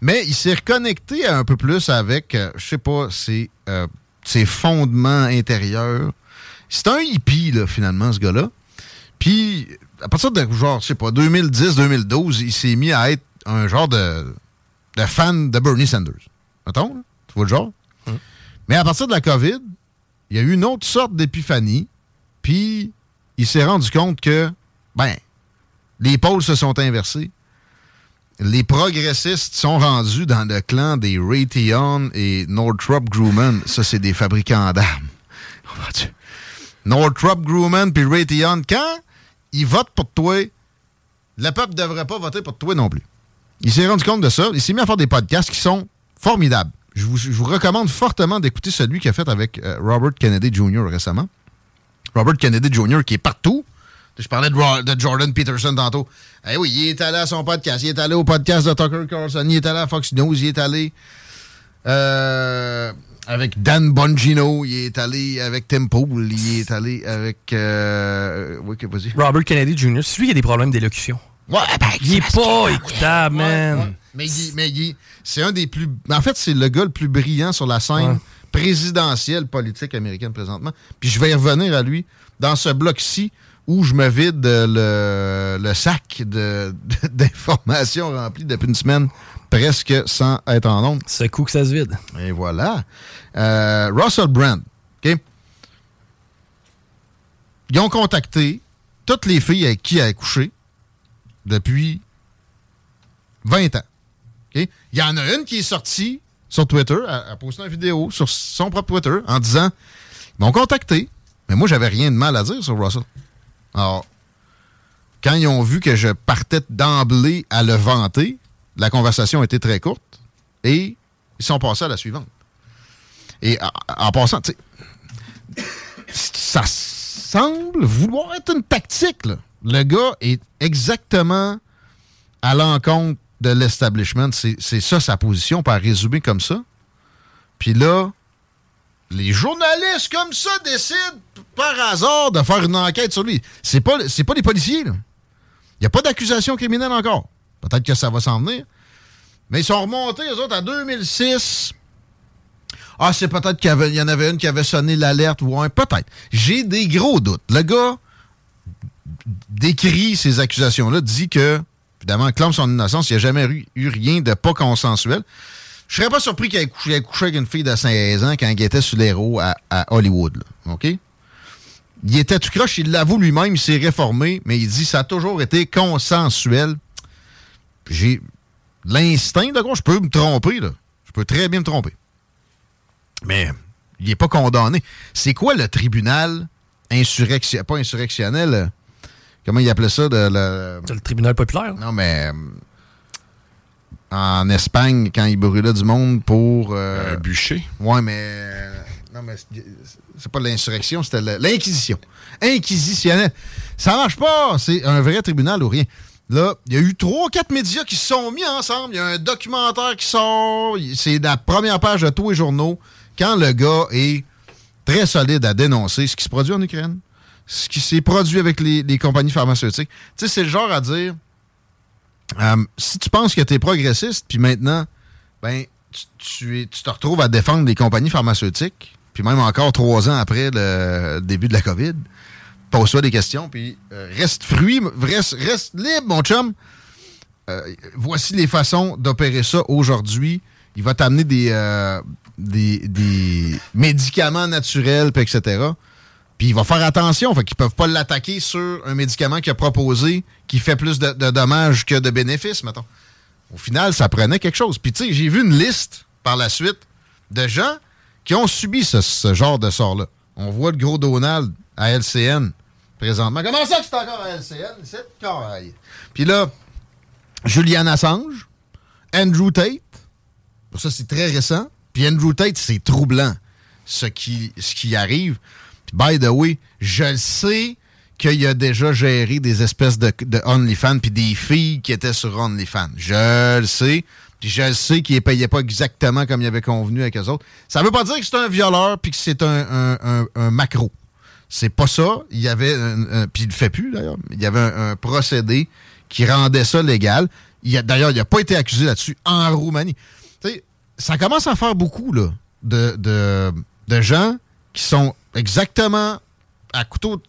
Mais il s'est reconnecté un peu plus avec, euh, je sais pas, ses, euh, ses fondements intérieurs. C'est un hippie, là, finalement, ce gars-là. Puis, à partir de, genre, je sais pas, 2010-2012, il s'est mis à être un genre de, de fan de Bernie Sanders. Mettons, là. tu vois le genre? Mais à partir de la COVID, il y a eu une autre sorte d'épiphanie. Puis, il s'est rendu compte que, ben, les pôles se sont inversés. Les progressistes sont rendus dans le clan des Raytheon et Northrop Grumman. Ça, c'est des fabricants d'armes. Oh. Northrop Grumman puis Raytheon, quand ils votent pour toi, le peuple ne devrait pas voter pour toi non plus. Il s'est rendu compte de ça. Il s'est mis à faire des podcasts qui sont formidables. Je vous, recommande fortement d'écouter celui qu'il a fait avec euh, Robert Kennedy Jr. récemment. Robert Kennedy Jr. qui est partout. Je parlais de, de Jordan Peterson tantôt. Eh oui, il est allé à son podcast, il est allé au podcast de Tucker Carlson, il est allé à Fox News, il est allé euh, avec Dan Bongino, il est allé avec Tim Pool, il est allé avec... Euh, oui, que vas-y. Robert Kennedy Jr., c'est lui qui a des problèmes d'élocution. Ouais, ben, Il est pas écoutable, man. Mais, il- mais il- c'est un des plus. En fait, c'est le gars le plus brillant sur la scène Ouais. présidentielle politique américaine présentement. Puis je vais y revenir à lui dans ce bloc-ci où je me vide le, le sac de- de- d'informations remplies depuis une semaine presque sans être en onde. Ce coup que ça se vide. Et voilà. Euh, Russell Brand. OK? Ils ont contacté toutes les filles avec qui elle a couché depuis 20 ans. Il y en a une qui est sortie sur Twitter, elle a posté une vidéo sur son propre Twitter en disant Ils m'ont contacté, mais moi, j'avais rien de mal à dire sur Russell. Alors, quand ils ont vu que je partais d'emblée à le vanter, la conversation était très courte et ils sont passés à la suivante. Et en, passant, tu sais, ça semble vouloir être une tactique. là. Le gars est exactement à l'encontre de l'establishment. C'est ça sa position, par résumer comme ça. Puis là, les journalistes comme ça décident par hasard de faire une enquête sur lui. C'est pas, pas les policiers. là. Il n'y a pas d'accusation criminelle encore. Peut-être que ça va s'en venir. Mais ils sont remontés, eux autres, à 2006. Ah, c'est peut-être qu'il y, en avait une qui avait sonné l'alerte ou un. Peut-être. J'ai des gros doutes. Le gars décrit ces accusations-là, dit que, évidemment, clame son innocence. Il n'y a jamais eu, eu rien de pas consensuel. Je serais pas surpris qu'il ait ait couché avec une fille de 16 ans quand il était sur l'héros à, Hollywood. OK? Il était tout croche, il l'avoue lui-même, il s'est réformé, mais il dit ça a toujours été consensuel. J'ai l'instinct, de gros, je peux me tromper, là. Je peux très bien me tromper. Mais il n'est pas condamné. C'est quoi le tribunal insurrectionnel, pas insurrectionnel, euh, comment il appelait ça? De, le... le tribunal populaire? Non, mais euh, en Espagne, quand ils brûlaient du monde pour... Euh, bûcher? Ouais, mais... euh, non, mais c'est- pas l'insurrection, c'était l'inquisition. Inquisitionnel. Ça marche pas. C'est un vrai tribunal ou rien. Là, il y a eu trois, quatre médias qui se sont mis ensemble. Il y a un documentaire qui sort. C'est la première page de tous les journaux. Quand le gars est très solide à dénoncer ce qui se produit en Ukraine, ce qui s'est produit avec les, compagnies pharmaceutiques. Tu sais, c'est le genre à dire euh, si tu penses que tu es progressiste, puis maintenant, ben, tu, tu te retrouves à défendre les compagnies pharmaceutiques, puis même encore trois ans après le début de la COVID, pose-toi des questions, puis euh, reste fruit, reste, libre, mon chum. Euh, voici les façons d'opérer ça aujourd'hui. Il va t'amener des, euh, des, médicaments naturels, etc. Puis il va faire attention, fait qu'ils peuvent pas l'attaquer sur un médicament qu'il a proposé qui fait plus de, dommages que de bénéfices, mettons. Au final, ça prenait quelque chose. Puis tu sais, j'ai vu une liste par la suite de gens qui ont subi ce, ce genre de sort-là. On voit le gros Donald à LCN présentement. Comment ça que c'est encore à LCN? C'est carré. Puis là, Julian Assange, Andrew Tate, ça c'est très récent. Puis Andrew Tate, c'est troublant ce qui, ce qui arrive. Puis by the way, je le sais qu'il a déjà géré des espèces de, OnlyFans puis des filles qui étaient sur OnlyFans. Je le sais. Puis je le sais qu'il ne payait pas exactement comme il avait convenu avec eux autres. Ça veut pas dire que c'est un violeur puis que c'est un- un- un macro. C'est pas ça. Il y avait, un- puis il le fait plus d'ailleurs. Il y avait un, procédé qui rendait ça légal. D'ailleurs, il n'a pas été accusé là-dessus en Roumanie. Ça commence à faire beaucoup de, gens qui sont exactement à couteau,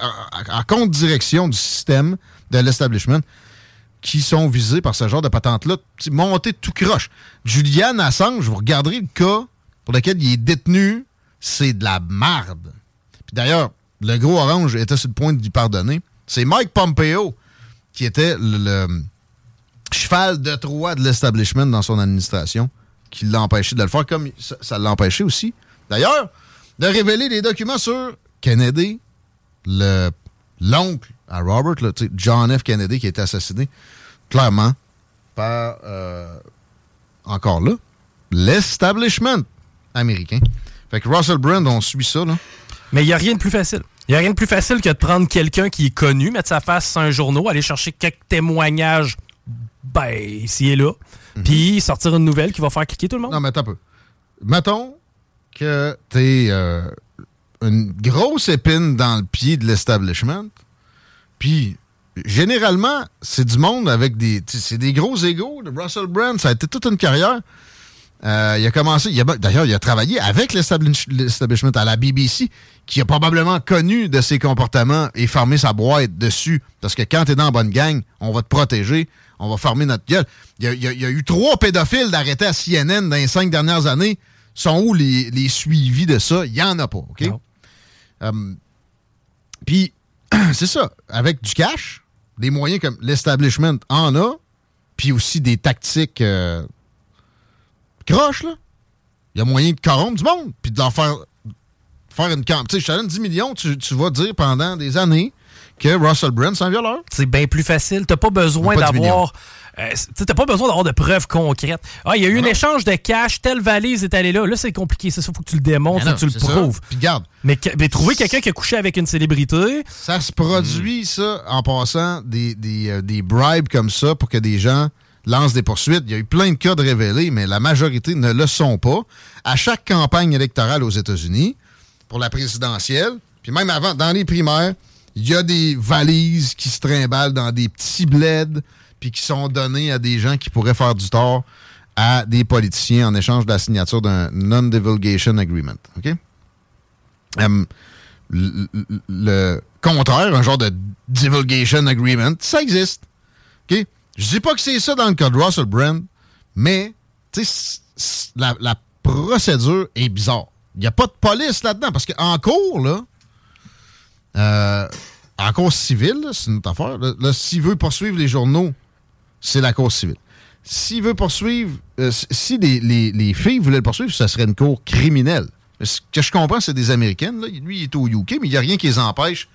à, à- à contre-direction du système de l'establishment qui sont visés par ce genre de patente-là, monté tout croche. Julian Assange, vous regarderez le cas pour lequel il est détenu, c'est de la marde. D'ailleurs, le gros orange était sur le point de pardonner. C'est Mike Pompeo qui était le, cheval de Troie de l'establishment dans son administration qui l'a empêché de le faire, comme ça ça l'a empêché aussi, d'ailleurs, de révéler les documents sur Kennedy, le l'oncle à Robert, John F. Kennedy, qui a été assassiné, clairement, par, euh, encore là, l'establishment américain. Fait que Russell Brand, on suit ça, là. Mais il n'y a rien de plus facile. Il n'y a rien de plus facile que de prendre quelqu'un qui est connu, mettre sa face sur un journaux, aller chercher quelques témoignages, ben, ici et là, puis sortir une nouvelle qui va faire cliquer tout le monde. Non, mais attends un peu. Mettons que t'es euh, une grosse épine dans le pied de l'establishment. Puis, généralement, c'est du monde avec des. C'est des gros égaux. De Russell Brand, ça a été toute une carrière. Euh, il a commencé, il a- d'ailleurs, il a travaillé avec l'establish- l'establishment à la BBC, qui a probablement connu de ses comportements et fermé sa boîte dessus. Parce que quand t'es dans la bonne gang, on va te protéger, on va fermer notre gueule. Il y a, il y a- il y a eu trois pédophiles d'arrêtés à CNN dans les cinq dernières années. Sont où les, les suivis de ça? Il n'y en a pas, OK? Euh, Puis, c'est ça, avec du cash, des moyens comme l'establishment en a, puis aussi des tactiques euh, croches, là. Il y a moyen de corrompre du monde, puis de leur faire, faire une camp. Tu sais, je te donne 10 millions, tu, tu vas dire pendant des années que Russell Brand, c'est un violeur. C'est bien plus facile. T'as pas besoin Pas 10 d'avoir. euh, t'as pas besoin d'avoir de preuves concrètes. Ah, il y a eu un échange de cash, telle valise est allée là. Là, c'est compliqué. C'est ça, faut que tu le démontres, Mais faut que non, tu le prouves. Puis garde. Mais, trouver quelqu'un qui a couché avec une célébrité. Ça se produit, ça, en passant des, des, euh, des bribes comme ça pour que des gens lancent des poursuites. Il y a eu plein de cas de révélés, mais la majorité ne le sont pas. À chaque campagne électorale aux États-Unis, pour la présidentielle, puis même avant, dans les primaires, il y a des valises qui se trimballent dans des petits bleds, puis qui sont données à des gens qui pourraient faire du tort à des politiciens en échange de la signature d'un non-divulgation agreement. Le, le- le contraire, un genre de divulgation agreement, ça existe. OK? Je dis pas que c'est ça dans le cas de Russell Brand, mais la, la procédure est bizarre. Il n'y a pas de police là-dedans, parce qu'en cours, là, euh, en cours civile, c'est une autre affaire. Là, s'il veut poursuivre les journaux, c'est la cour civile. S'il veut poursuivre, euh, si- les, les- les filles voulaient le poursuivre, ça serait une cour criminelle. Ce que je comprends, c'est des Américaines. Là. Lui, il est au UK, mais il n'y a rien qui les empêche,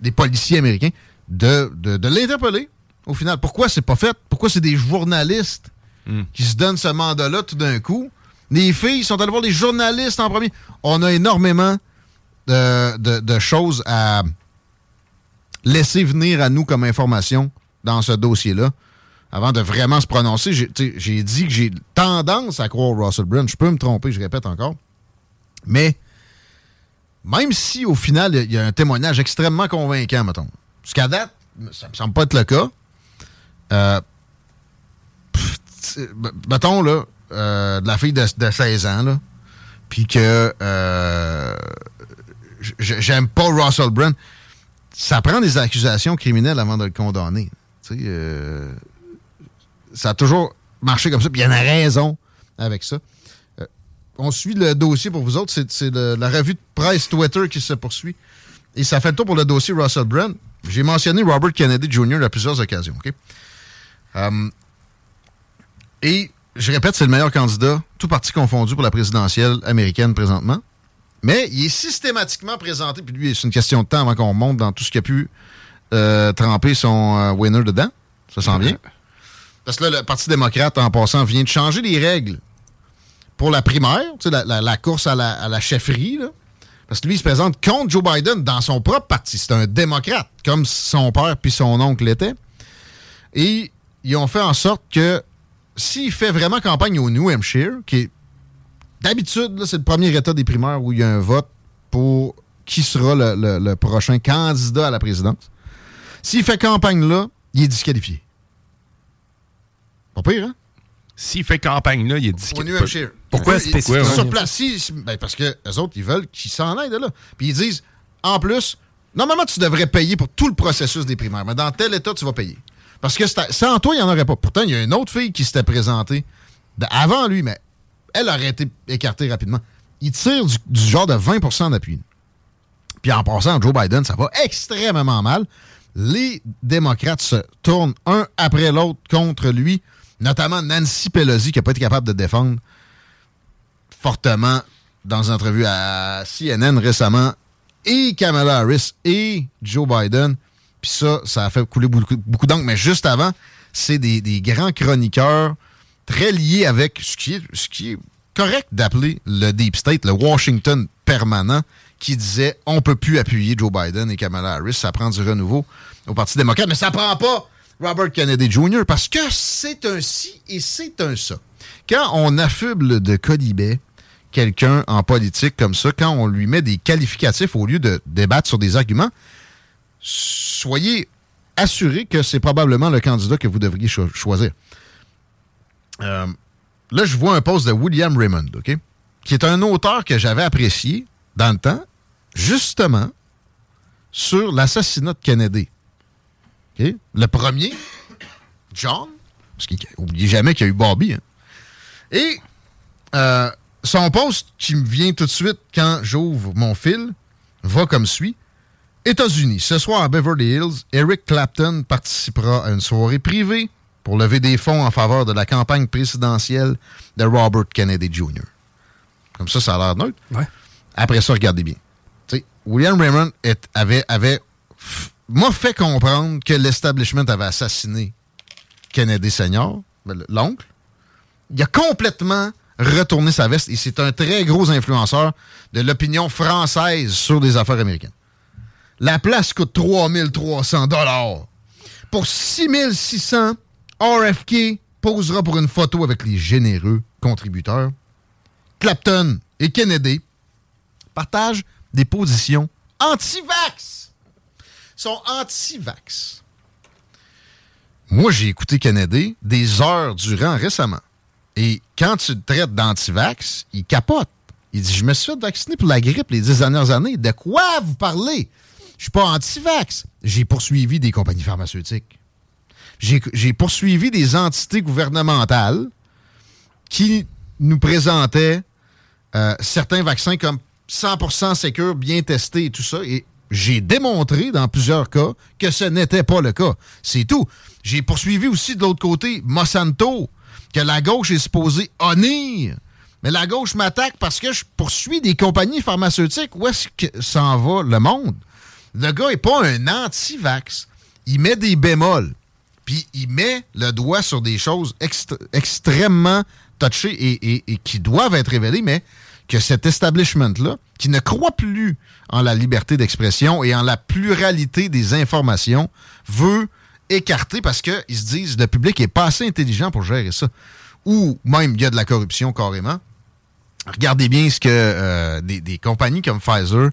des policiers américains, de l'interpeller. Au final, pourquoi c'est pas fait? Pourquoi c'est des journalistes qui se donnent ce mandat-là tout d'un coup? Les filles sont allées voir les journalistes en premier. On a énormément de, de- de choses à laisser venir à nous comme information dans ce dossier-là avant de vraiment se prononcer. J'ai dit que j'ai tendance à croire Russell Brand. Je peux me tromper, je répète encore. Mais même si au final, il y a un témoignage extrêmement convaincant, mettons. Jusqu'à date, ça me semble pas être le cas. Euh, mettons, là, euh, de la fille de, de 16 ans, là, puis que euh, j'aime pas Russell Brand, ça prend des accusations criminelles avant de le condamner. Euh, ça a toujours marché comme ça, puis il y en a raison avec ça. On suit le dossier pour vous autres, c'est la revue de presse Twitter qui se poursuit. Et ça fait le tour pour le dossier Russell Brand. J'ai mentionné Robert Kennedy Jr. à plusieurs occasions. OK? Euh, et je répète, c'est le meilleur candidat, tout parti confondu pour la présidentielle américaine présentement. Mais il est systématiquement présenté, puis lui, c'est une question de temps avant qu'on monte dans tout ce qui a pu euh, tremper son euh, winner dedans. Ça sent bien. Parce que là, le Parti démocrate, en passant, vient de changer les règles pour la primaire, tu sais, la, la- la course à la, à la chefferie. là. Parce que lui, il se présente contre Joe Biden dans son propre parti. C'est un démocrate, comme son père puis son oncle l'étaient. Et ils ont fait en sorte que s'il fait vraiment campagne au New Hampshire, qui est d'habitude, c'est le premier état des primaires où il y a un vote pour qui sera le, le- le prochain candidat à la présidence. S'il fait campagne là, il est disqualifié. Pas pire, hein? S'il fait campagne là, il est Au disqualifié. New Hampshire. Pourquoi spécifiquement? Sur place, ben, parce que les autres, ils veulent qu'ils s'en aillent de là. Puis ils disent, en plus, normalement, tu devrais payer pour tout le processus des primaires, mais dans tel état, tu vas payer. Parce que sans toi, il n'y en aurait pas. Pourtant, il y a une autre fille qui s'était présentée avant lui, mais elle aurait été écartée rapidement. Il tire du, du genre de 20% d'appui. Puis en passant, Joe Biden, ça va extrêmement mal. Les démocrates se tournent un après l'autre contre lui, notamment Nancy Pelosi, qui n'a pas été capable de défendre fortement dans une entrevue à CNN récemment, et Kamala Harris et Joe Biden. Puis ça, ça a fait couler beaucoup, beaucoup d'encre. Mais juste avant, c'est des, grands chroniqueurs très liés avec ce qui est, ce qui est correct d'appeler le Deep State, le Washington permanent, qui disait on peut plus appuyer Joe Biden et Kamala Harris, ça prend du renouveau au Parti démocrate, mais ça prend pas Robert Kennedy Jr. parce que c'est un ci et c'est un ça. Quand on affuble de colibet quelqu'un en politique comme ça, quand on lui met des qualificatifs au lieu de débattre sur des arguments, soyez assurés que c'est probablement le candidat que vous devriez cho- choisir. Euh, là, je vois un post de William Raymond, OK? Qui est un auteur que j'avais apprécié dans le temps, justement, sur l'assassinat de Kennedy. Le premier, John, parce qu'oubliez jamais qu'il y a eu Bobby. hein. Et euh, son post qui me vient tout de suite quand j'ouvre mon fil va comme suit. États-Unis, ce soir à Beverly Hills, Eric Clapton participera à une soirée privée pour lever des fonds en faveur de la campagne présidentielle de Robert Kennedy Jr. Comme ça, ça a l'air neutre. Après ça, regardez bien. William Raymond est- avait, avait m'a fait comprendre que l'establishment avait assassiné Kennedy Senior, ben, l'oncle. Il a complètement retourné sa veste et c'est un très gros influenceur de l'opinion française sur des affaires américaines. La place coûte 3300 dollars. Pour 6600, RFK posera pour une photo avec les généreux contributeurs. Clapton et Kennedy partagent des positions anti-vax. Sont anti-vax. Moi, j'ai écouté Kennedy des heures durant récemment. Et quand tu traites d'anti-vax, il capote. Il dit Je me suis fait vacciner pour la grippe les dix dernières années. De quoi vous parlez? Je suis pas anti-vax. J'ai poursuivi des compagnies pharmaceutiques. J'ai poursuivi des entités gouvernementales qui nous présentaient euh, certains vaccins comme 100% sécures, bien testés et tout ça. Et j'ai démontré dans plusieurs cas que ce n'était pas le cas. C'est tout. J'ai poursuivi aussi de l'autre côté Monsanto, que la gauche est supposée honnir. Mais la gauche m'attaque parce que je poursuis des compagnies pharmaceutiques. Où est-ce que s'en va le monde? Le gars n'est pas un anti-vax. Il met des bémols. Puis il met le doigt sur des choses extrêmement touchées et qui doivent être révélées, mais que cet establishment-là, qui ne croit plus en la liberté d'expression et en la pluralité des informations, veut écarter parce qu'ils se disent le public est pas assez intelligent pour gérer ça. Ou même il y a de la corruption carrément. Regardez bien ce que euh, des, des compagnies comme Pfizer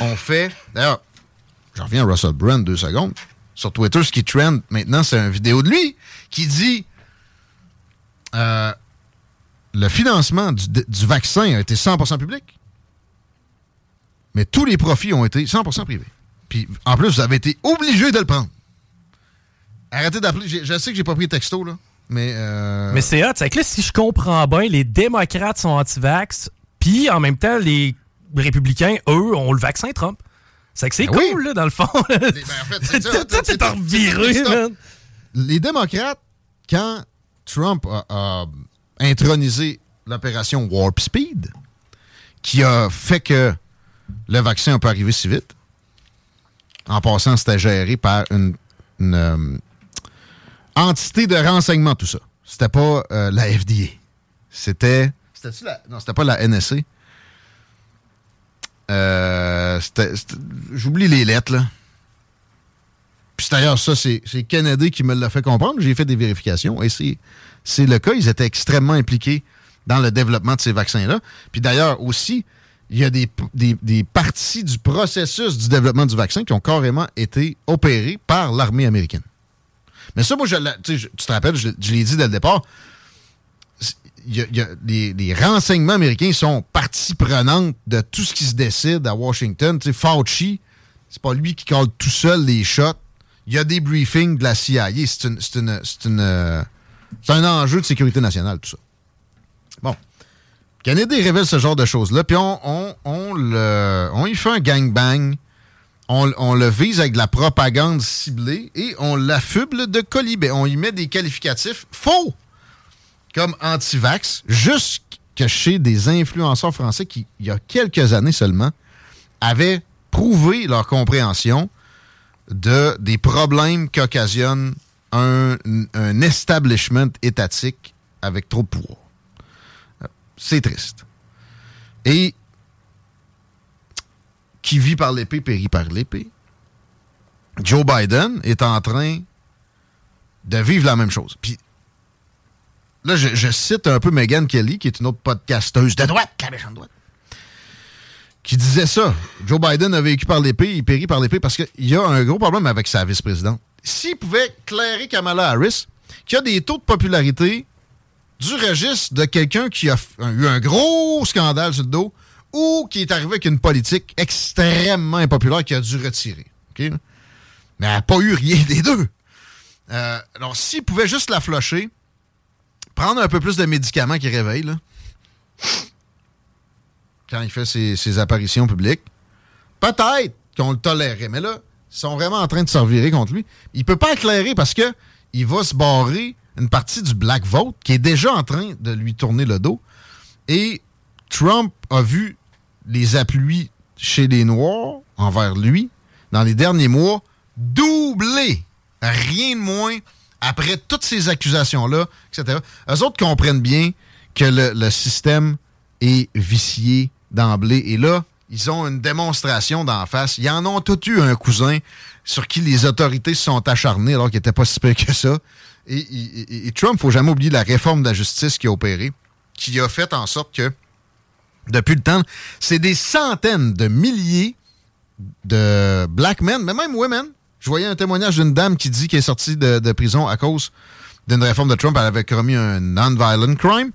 ont fait. D'ailleurs, je reviens à Russell Brand deux secondes. Sur Twitter, ce qui trend maintenant, c'est une vidéo de lui qui dit euh, le financement du, vaccin a été 100% public, mais tous les profits ont été 100% privés. Puis en plus, vous avez été obligé de le prendre. Arrêtez d'appeler. Je sais que j'ai pas pris le texto, là, mais. euh, Mais c'est hot. C'est que là, si je comprends bien, les démocrates sont anti-vax, puis en même temps, les républicains, eux, ont le vaccin Trump. C'est que c'est Ben oui. cool, là, dans le fond. c'est ça, Tout est en reviré, c'est ça. man. Les démocrates, quand Trump a, a intronisé l'opération Warp Speed, qui a fait que le vaccin peut arriver si vite, en passant, c'était géré par une, une, euh, entité de renseignement, tout ça. C'était pas euh, la FDA. C'était. C'était-tu la. Non, c'était pas la NSA. Euh, J'oublie les lettres, là. Puis d'ailleurs, ça, c'est Kennedy qui me l'a fait comprendre. J'ai fait des vérifications et c'est le cas. Ils étaient extrêmement impliqués dans le développement de ces vaccins-là. Puis d'ailleurs, aussi, il y a des, des, parties du processus du développement du vaccin qui ont carrément été opérées par l'armée américaine. Mais ça, moi, je, tu tu te rappelles, je, je l'ai dit dès le départ, y a- les, renseignements américains sont partie prenante de tout ce qui se décide à Washington. Tu sais, Fauci, c'est pas lui qui colle tout seul les shots. Il y a des briefings de la CIA. C'est une, une- euh, un enjeu de sécurité nationale, tout ça. Bon. Kennedy révèle ce genre de choses-là, puis on, on, on le, on y fait un gangbang. On, on le vise avec de la propagande ciblée et on l'affuble de colibé. On y met des qualificatifs faux comme anti-vax, jusque chez des influenceurs français qui, il y a quelques années seulement, avaient prouvé leur compréhension de, des problèmes qu'occasionne un, un establishment étatique avec trop de pouvoir. C'est triste. Et qui vit par l'épée périt par l'épée. Joe Biden est en train de vivre la même chose. Puis là, je, cite un peu Megan Kelly, qui est une autre podcasteuse de droite, la droite, qui disait ça. Joe Biden a vécu par l'épée, il périt par l'épée parce qu'il y a un gros problème avec sa vice-présidente. S'il pouvait clairer Kamala Harris, qui a des taux de popularité du registre de quelqu'un qui a eu un gros scandale sur le dos ou qui est arrivé avec une politique extrêmement impopulaire qui a dû retirer. Mais elle n'a pas eu rien des deux. Euh, alors, s'il pouvait juste la flusher, prendre un peu plus de médicaments qui réveillent, là, quand il fait ses, apparitions publiques, peut-être qu'on le tolérerait. Mais là, ils sont vraiment en train de se revirer contre lui. Il peut pas éclairer parce que il va se barrer une partie du black vote qui est déjà en train de lui tourner le dos. Et Trump a vu les appuis chez les Noirs envers lui dans les derniers mois doubler. Rien de moins après toutes ces accusations-là, etc. Eux autres comprennent bien que le, système est vicié d'emblée. Et là, ils ont une démonstration d'en face. Ils en ont tous eu un cousin sur qui les autorités se sont acharnées alors qu'il n'était pas si peu que ça. Et, Trump, faut jamais oublier la réforme de la justice qui a opéré, qui a fait en sorte que, depuis le temps, c'est des centaines de milliers de black men, mais même women. Je voyais un témoignage d'une dame qui dit qu'elle est sortie de, prison à cause d'une réforme de Trump. Elle avait commis un non-violent crime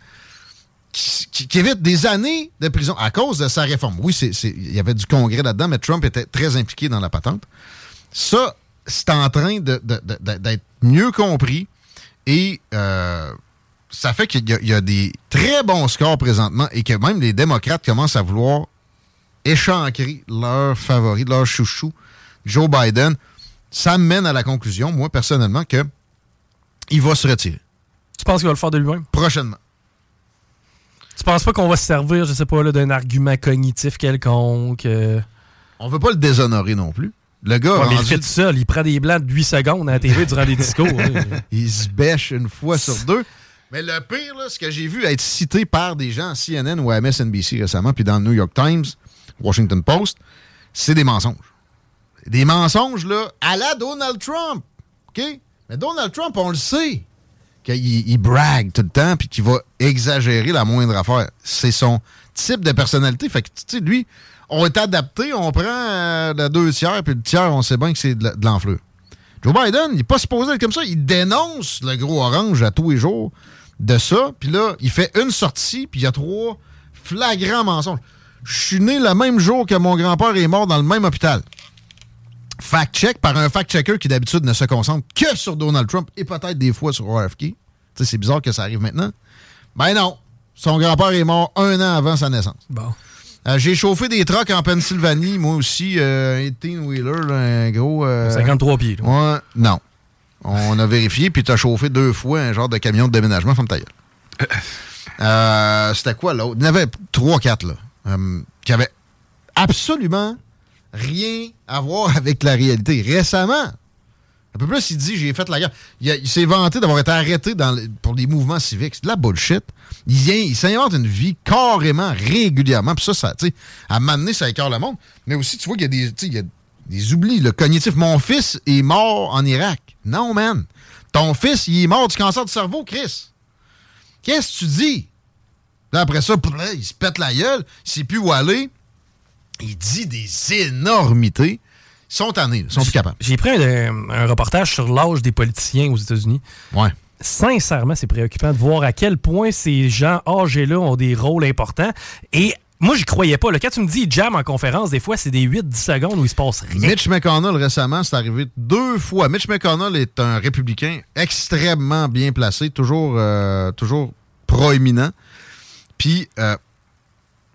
qui, évite des années de prison à cause de sa réforme. Oui, il y avait du congrès là-dedans, mais Trump était très impliqué dans la patente. Ça, c'est en train d'être mieux compris et euh, ça fait qu'il y, y a des très bons scores présentement et que même les démocrates commencent à vouloir échancrer leur favori, leur chouchou, Joe Biden. Ça mène à la conclusion, moi, personnellement, que il va se retirer. Tu penses qu'il va le faire de lui-même? Prochainement. Tu penses pas qu'on va se servir, je sais pas, là, d'un argument cognitif quelconque? euh? On veut pas le déshonorer non plus. Le gars, Ouais, mais il fait tout seul. Il prend des blancs de 8 secondes à la TV durant des discours. hein. il se bêche une fois sur deux. Mais le pire, là, ce que j'ai vu être cité par des gens à CNN ou à MSNBC récemment, puis dans le New York Times, Washington Post, c'est des mensonges. Des mensonges, là, à la Donald Trump. OK? Mais Donald Trump, on le sait, qu'il il brague tout le temps, puis qu'il va exagérer la moindre affaire. C'est son type de personnalité. Fait que, lui, on est adapté, on prend euh, le deux tiers, puis le tiers, on sait bien que c'est de la- de l'enflure. Joe Biden, il n'est pas supposé être comme ça. Il dénonce le gros orange à tous les jours de ça. Puis là, il fait une sortie, puis il y a trois flagrants mensonges. Je suis né le même jour que mon grand-père est mort dans le même hôpital. Fact-check par un fact-checker qui d'habitude ne se concentre que sur Donald Trump et peut-être des fois sur RFK. Tu sais, c'est bizarre que ça arrive maintenant. Ben non. Son grand-père est mort un an avant sa naissance. Bon. Euh, J'ai chauffé des trucks en Pennsylvanie, moi aussi, euh, un 18-wheeler, là, un gros... euh, 53 pieds. là. Ouais, non. On a vérifié, puis t'as chauffé deux fois un genre de camion de déménagement, femme ta gueule. Euh, C'était quoi l'autre? Il y en avait trois, quatre, là, euh, qui avaient absolument rien à voir avec la réalité. Récemment, un peu plus, il dit j'ai fait la guerre. Il, s'est vanté d'avoir été arrêté pour des mouvements civiques. C'est de la bullshit. Il, s'invente une vie carrément, régulièrement. Puis ça, ça tu sais, à m'amener, ça écœure le monde. Mais aussi, tu vois qu'il y a des, il y a des oublis. Le cognitif. Mon fils est mort en Irak. Non, man. Ton fils, il est mort du cancer du cerveau, Chris. Qu'est-ce que tu dis? Là, après ça, il se pète la gueule, il sait plus où aller. Il dit des énormités. Ils sont tannés, ils sont plus capables. J'ai pris un, un reportage sur l'âge des politiciens aux États-Unis. Ouais. Sincèrement, c'est préoccupant de voir à quel point ces gens âgés-là ont des rôles importants. Et moi, j'y croyais pas. là. Quand tu me dis jam en conférence, des fois, c'est des 8-10 secondes où il se passe rien. Mitch McConnell, récemment, c'est arrivé deux fois. Mitch McConnell est un républicain extrêmement bien placé, toujours, euh, toujours proéminent. Puis, euh,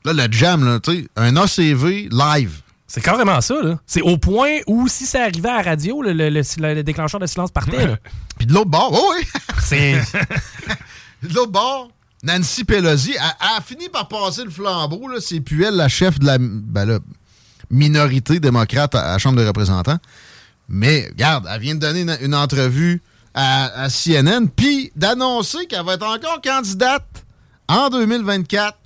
là, le jam, là, tu sais, un ACV live. C'est carrément ça, là. C'est au point où, si ça arrivait à la radio, le, le- le- le déclencheur de silence partait, là. Puis de l'autre bord, oh oui! C'est. de l'autre bord, Nancy Pelosi a, a fini par passer le flambeau. là. C'est plus elle la chef de la ben minorité démocrate à, à la Chambre des représentants. Mais, regarde, elle vient de donner une, une entrevue à, à CNN, puis d'annoncer qu'elle va être encore candidate en 2024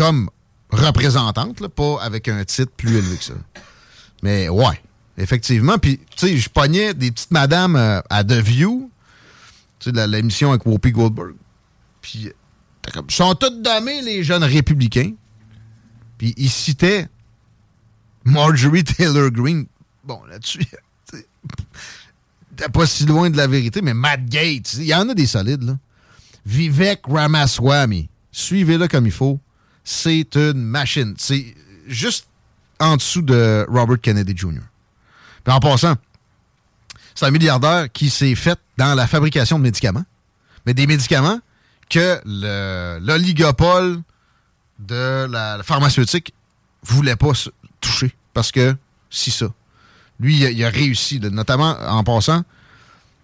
comme représentante, là, pas avec un titre plus élevé que ça. Mais ouais, effectivement. Puis, tu sais, je pognais des petites madames euh, à The View, tu sais, l'émission avec Whoopi Goldberg. Puis, ils sont tous damés, les jeunes républicains. Puis, ils citaient Marjorie Taylor Greene. Bon, là-dessus, t'es pas si loin de la vérité, mais Matt Gates, il y en a des solides, là. Vivek Ramaswamy, suivez-le comme il faut. C'est une machine. C'est juste en dessous de Robert Kennedy Jr. Puis en passant, c'est un milliardaire qui s'est fait dans la fabrication de médicaments. Mais des médicaments que le- l'oligopole de la, la pharmaceutique voulait pas toucher. Parce que, si ça. Lui, il a, réussi, notamment en passant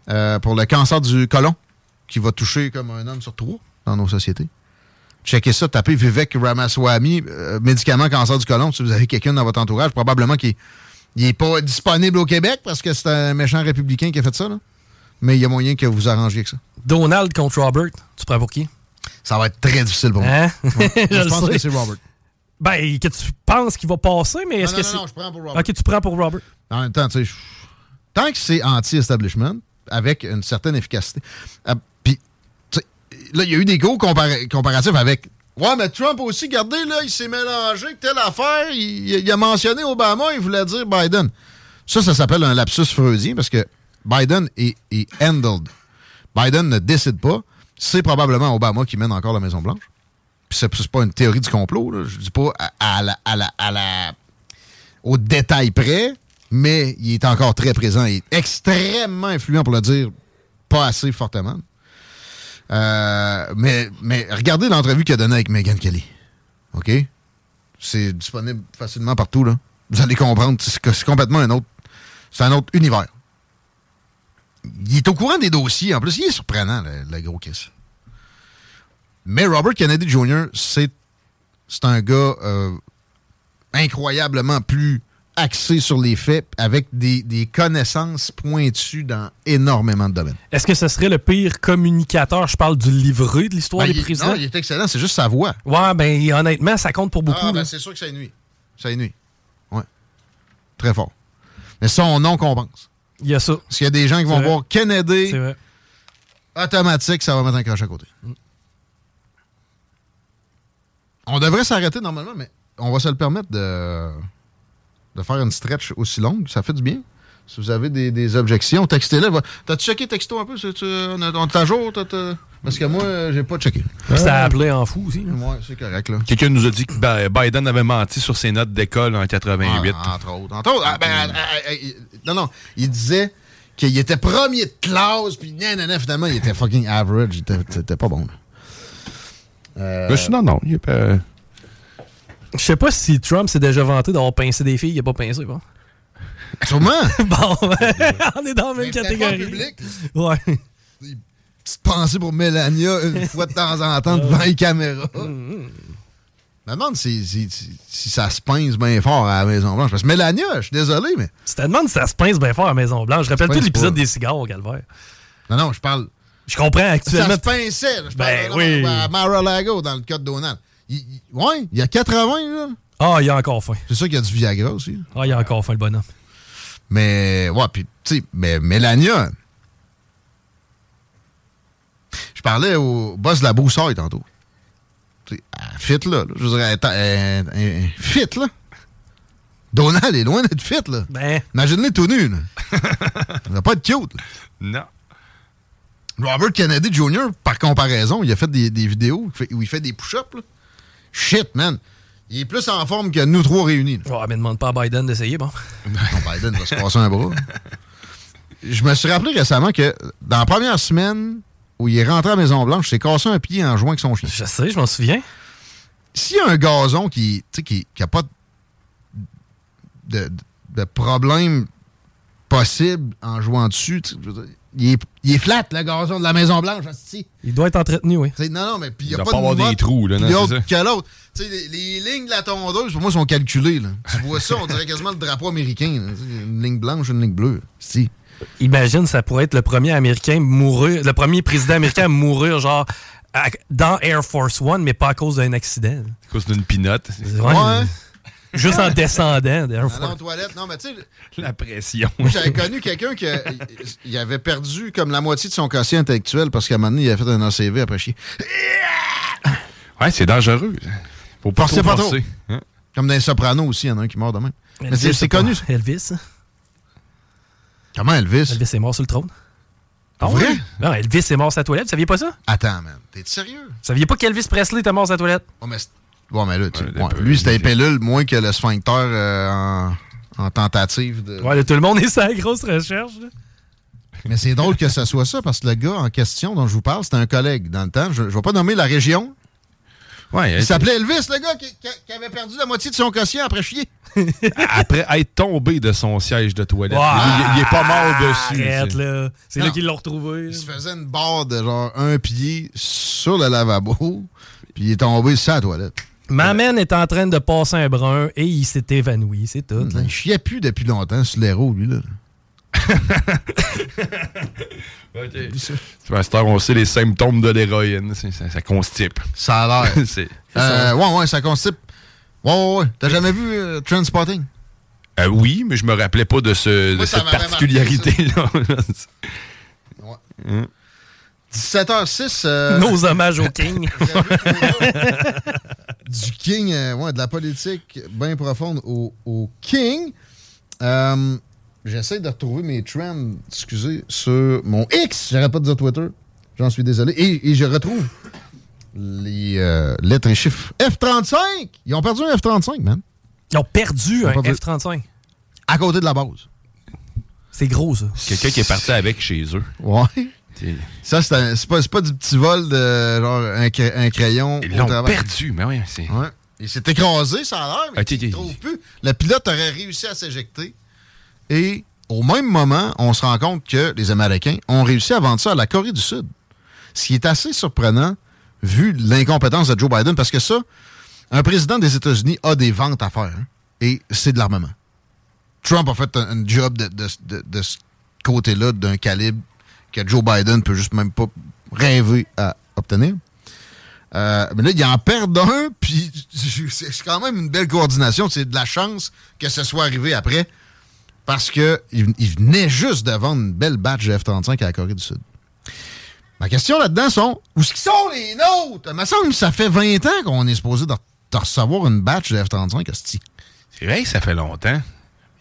euh, pour le cancer du côlon, qui va toucher comme un homme sur trois dans nos sociétés. Checkez ça, tapez Vivek Ramaswamy, euh, médicament cancer du côlon, si vous avez quelqu'un dans votre entourage, probablement qu'il n'est pas disponible au Québec parce que c'est un méchant républicain qui a fait ça, là. mais il y a moyen que vous arrangiez avec ça. Donald contre Robert, tu prends pour qui? Ça va être très difficile pour moi. Hein? Ouais. Je pense que c'est Robert. Ben, que tu penses qu'il va passer, mais est-ce Non, que non, c'est. non, je prends pour Robert. Ok, tu prends pour Robert. En même temps, tu sais, tant que c'est anti-establishment, avec une certaine efficacité. euh, Puis, tu sais, là, il y a eu des gros compara- comparatifs avec. Ouais, mais Trump aussi, regardez, là, il s'est mélangé telle affaire. Il, a mentionné Obama, il voulait dire Biden. Ça, ça s'appelle un lapsus freudien parce que Biden est, est handled. Biden ne décide pas. C'est probablement Obama qui mène encore la Maison-Blanche. Puis c'est pas une théorie du complot, là. Je dis pas au détail près, mais il est encore très présent et extrêmement influent, pour le dire pas assez fortement. Euh, mais, mais regardez l'entrevue qu'il a donnée avec Meghan Kelly. OK? C'est disponible facilement partout, là. Vous allez comprendre, c'est complètement un autre. C'est un autre univers. Il est au courant des dossiers. En plus, il est surprenant, le, le gros Kiss. Mais Robert Kennedy Jr., c'est c'est un gars euh, incroyablement plus axé sur les faits, avec des, des connaissances pointues dans énormément de domaines. Est-ce que ce serait le pire communicateur? Je parle du livret de l'histoire Ben, des il- présidents. non, il est excellent, c'est juste sa voix. Ouais, ben honnêtement, ça compte pour beaucoup. Ah, ben, c'est sûr que ça nuit. Ça nuit. Ouais. Très fort. Mais son nom compense. Il y a ça. Parce qu'il y a des gens qui vont vrai. voir Kennedy, C'est vrai. automatique, ça va mettre un crochet à côté. On devrait s'arrêter normalement, mais on va se le permettre de, de faire une stretch aussi longue. Ça fait du bien. Si vous avez des, des objections, textez-les. Va- T'as-tu checké texto un peu? C'est- tu- On à jour? Parce que moi, j'ai pas checké. Ça a appelé en fou aussi. Ouais, c'est correct, là. Quelqu'un nous a dit que Biden avait menti sur ses notes d'école en 88. Ah, entre autres. Entre autres. ah, ben, ah, ah, ah, il- non, non. Il disait qu'il était premier de classe, puis nan, nan, nan, finalement, il était fucking average. Il était, c'était pas bon. là. Euh, Mais sinon, non. Il est pas- Je sais pas si Trump s'est déjà vanté d'avoir pincé des filles, il a pas pincé, bon. Sûrement. bon, on est dans la même catégorie. public. Ouais. Petite pensée pour Mélania une fois de temps en temps devant les caméras. Je me demande si, si- si- si ça se pince bien fort à la Maison-Blanche. Parce que Mélania, je suis désolé, mais. Tu te demandes si ça se pince bien fort à la Maison-Blanche. Je rappelle tout l'épisode des cigares au calvaire. Non, non, je parle. Je comprends actuellement. Ça se pinçait. là. Je parle Ben non, oui. à Mar-a-Lago, dans le cas de Donald. Il, il- ouais, il y a 80, là. Ah, il y a encore faim. C'est sûr qu'il y a du Viagra aussi. Ah, il y a encore faim, le bonhomme. Mais, ouais, puis, tu sais, mais Mélania. Je parlais au boss de la broussaille tantôt. Tu sais, elle fit, là. là. Je veux dire, elle elle- fit, là. Donald est loin d'être fit, là. Ben. Imagine-les tout nu, là. Il va pas être cute, là. Non. Robert Kennedy Jr., par comparaison, il a fait des, des vidéos où il fait des push-ups, là. Shit, man. Il est plus en forme que nous trois réunis. Ouais, mais demande pas à Biden d'essayer, bon. Non, Biden va se casser un bras. Je me suis rappelé récemment que dans la première semaine où il est rentré à la Maison-Blanche, il s'est cassé un pied en jouant avec son chien. Je sais, je m'en souviens. S'il y a un gazon qui sais, qui, qui a pas de, de problème possible en jouant dessus, il est, il est flat, le gazon de la Maison-Blanche. Il doit être entretenu, oui. Non, non, mais puis il n'y a Il pas, pas de avoir des trous, là, non, c'est l'autre ça? que l'autre. Tu sais, les, les lignes de la tondeuse, pour moi, sont calculées. Là. Tu vois ça, on dirait quasiment le drapeau américain. là. Une ligne blanche, une ligne bleue. Si. Imagine, ça pourrait être le premier américain mourir, le premier président américain à mourir, genre, à- dans Air Force One, mais pas à cause d'un accident. À cause d'une pinotte. Ouais. Juste en descendant, d'ailleurs. Aller aux toilettes. Non, mais tu sais, La pression. moi, j'avais connu quelqu'un qui a- il avait perdu comme la moitié de son quotient intellectuel parce qu'à un moment donné, il avait fait un ACV après chier. Ouais, c'est dangereux. Faut pas Forcez trop pas trop. forcer. Hein? Comme dans les Sopranos aussi, il y en a un qui meurt de même. Mais c'est connu. ça? Elvis. Comment Elvis? Elvis est mort sur le trône. Pour vrai? oui? Non, Elvis est mort sur la toilette. Vous saviez pas ça? Attends, man. T'es sérieux? Vous saviez pas qu'Elvis Presley était mort sur la toilette? Oh, mais c'est- Bon, mais là, tu- ouais, lui, c'était pellule moins que le sphincter euh, en, en tentative de. Ouais, là, tout le monde est sa grosse recherche. là. Mais c'est drôle que ce soit ça parce que le gars en question dont je vous parle, c'était un collègue dans le temps. Je ne vais pas nommer la région. Ouais, Il s'appelait Elvis, le gars qui, avait perdu la moitié de son quotient après chier. Après être tombé de son siège de toilette. Il, il est pas mort dessus. Arrête, c'est- là. C'est Non. là qu'ils l'ont retrouvé. Il se faisait une barre de genre un pied sur le lavabo, puis il est tombé sur la toilette. Ma man est en train de passer un brun et il s'est évanoui, c'est tout. là. Il chiait plus depuis longtemps sur l'héros, lui, là. Cette heure, on sait les symptômes de l'héroïne. Ça, ça constipe. Ça a l'air. Euh, ouais, ouais, ça constipe. Ouais, ouais, ouais. T'as jamais vu euh, Transpotting? Euh, oui, mais je me rappelais pas de, ce, Moi, de ça cette particularité-là. Hein? 17h06. euh, Nos hommages au King. du King, euh, ouais, de la politique bien profonde au, au King. Euh, J'essaie de retrouver mes trends, excusez, sur mon X. J'arrête pas de dire Twitter. J'en suis désolé. Et, et je retrouve les euh, lettres et chiffres F-35. Ils ont perdu un F-35, man. Ils ont perdu Ils ont un perdu- F-35. À côté de la base. C'est gros, ça. Quelqu'un qui est parti avec chez eux. Ouais. Ça, c'est pas, c'est pas du petit vol de genre un, cra- un crayon. Ils l'ont perdu, mais oui, c'est. Ouais. Il s'est écrasé, ça a l'air, mais Ok, il ne trouve plus. Le pilote aurait réussi à s'éjecter. Et au même moment, on se rend compte que les Américains ont réussi à vendre ça à la Corée du Sud. Ce qui est assez surprenant, vu l'incompétence de Joe Biden, parce que ça, un président des États-Unis a des ventes à faire. hein, et c'est de l'armement. Trump a fait un, un job de, de- de- de ce côté-là, d'un calibre que Joe Biden peut juste même pas rêver à obtenir. Euh, mais là, il en perd un, puis c'est quand même une belle coordination. C'est de la chance que ce soit arrivé après, parce que il, venait juste de vendre une belle batch de F-35 à la Corée du Sud. Ma question là-dedans sont, où qu'ils sont les nôtres? Il me semble que ça fait 20 ans qu'on est supposé de, recevoir une batch de F-35, hostie. C'est vrai que ça fait longtemps.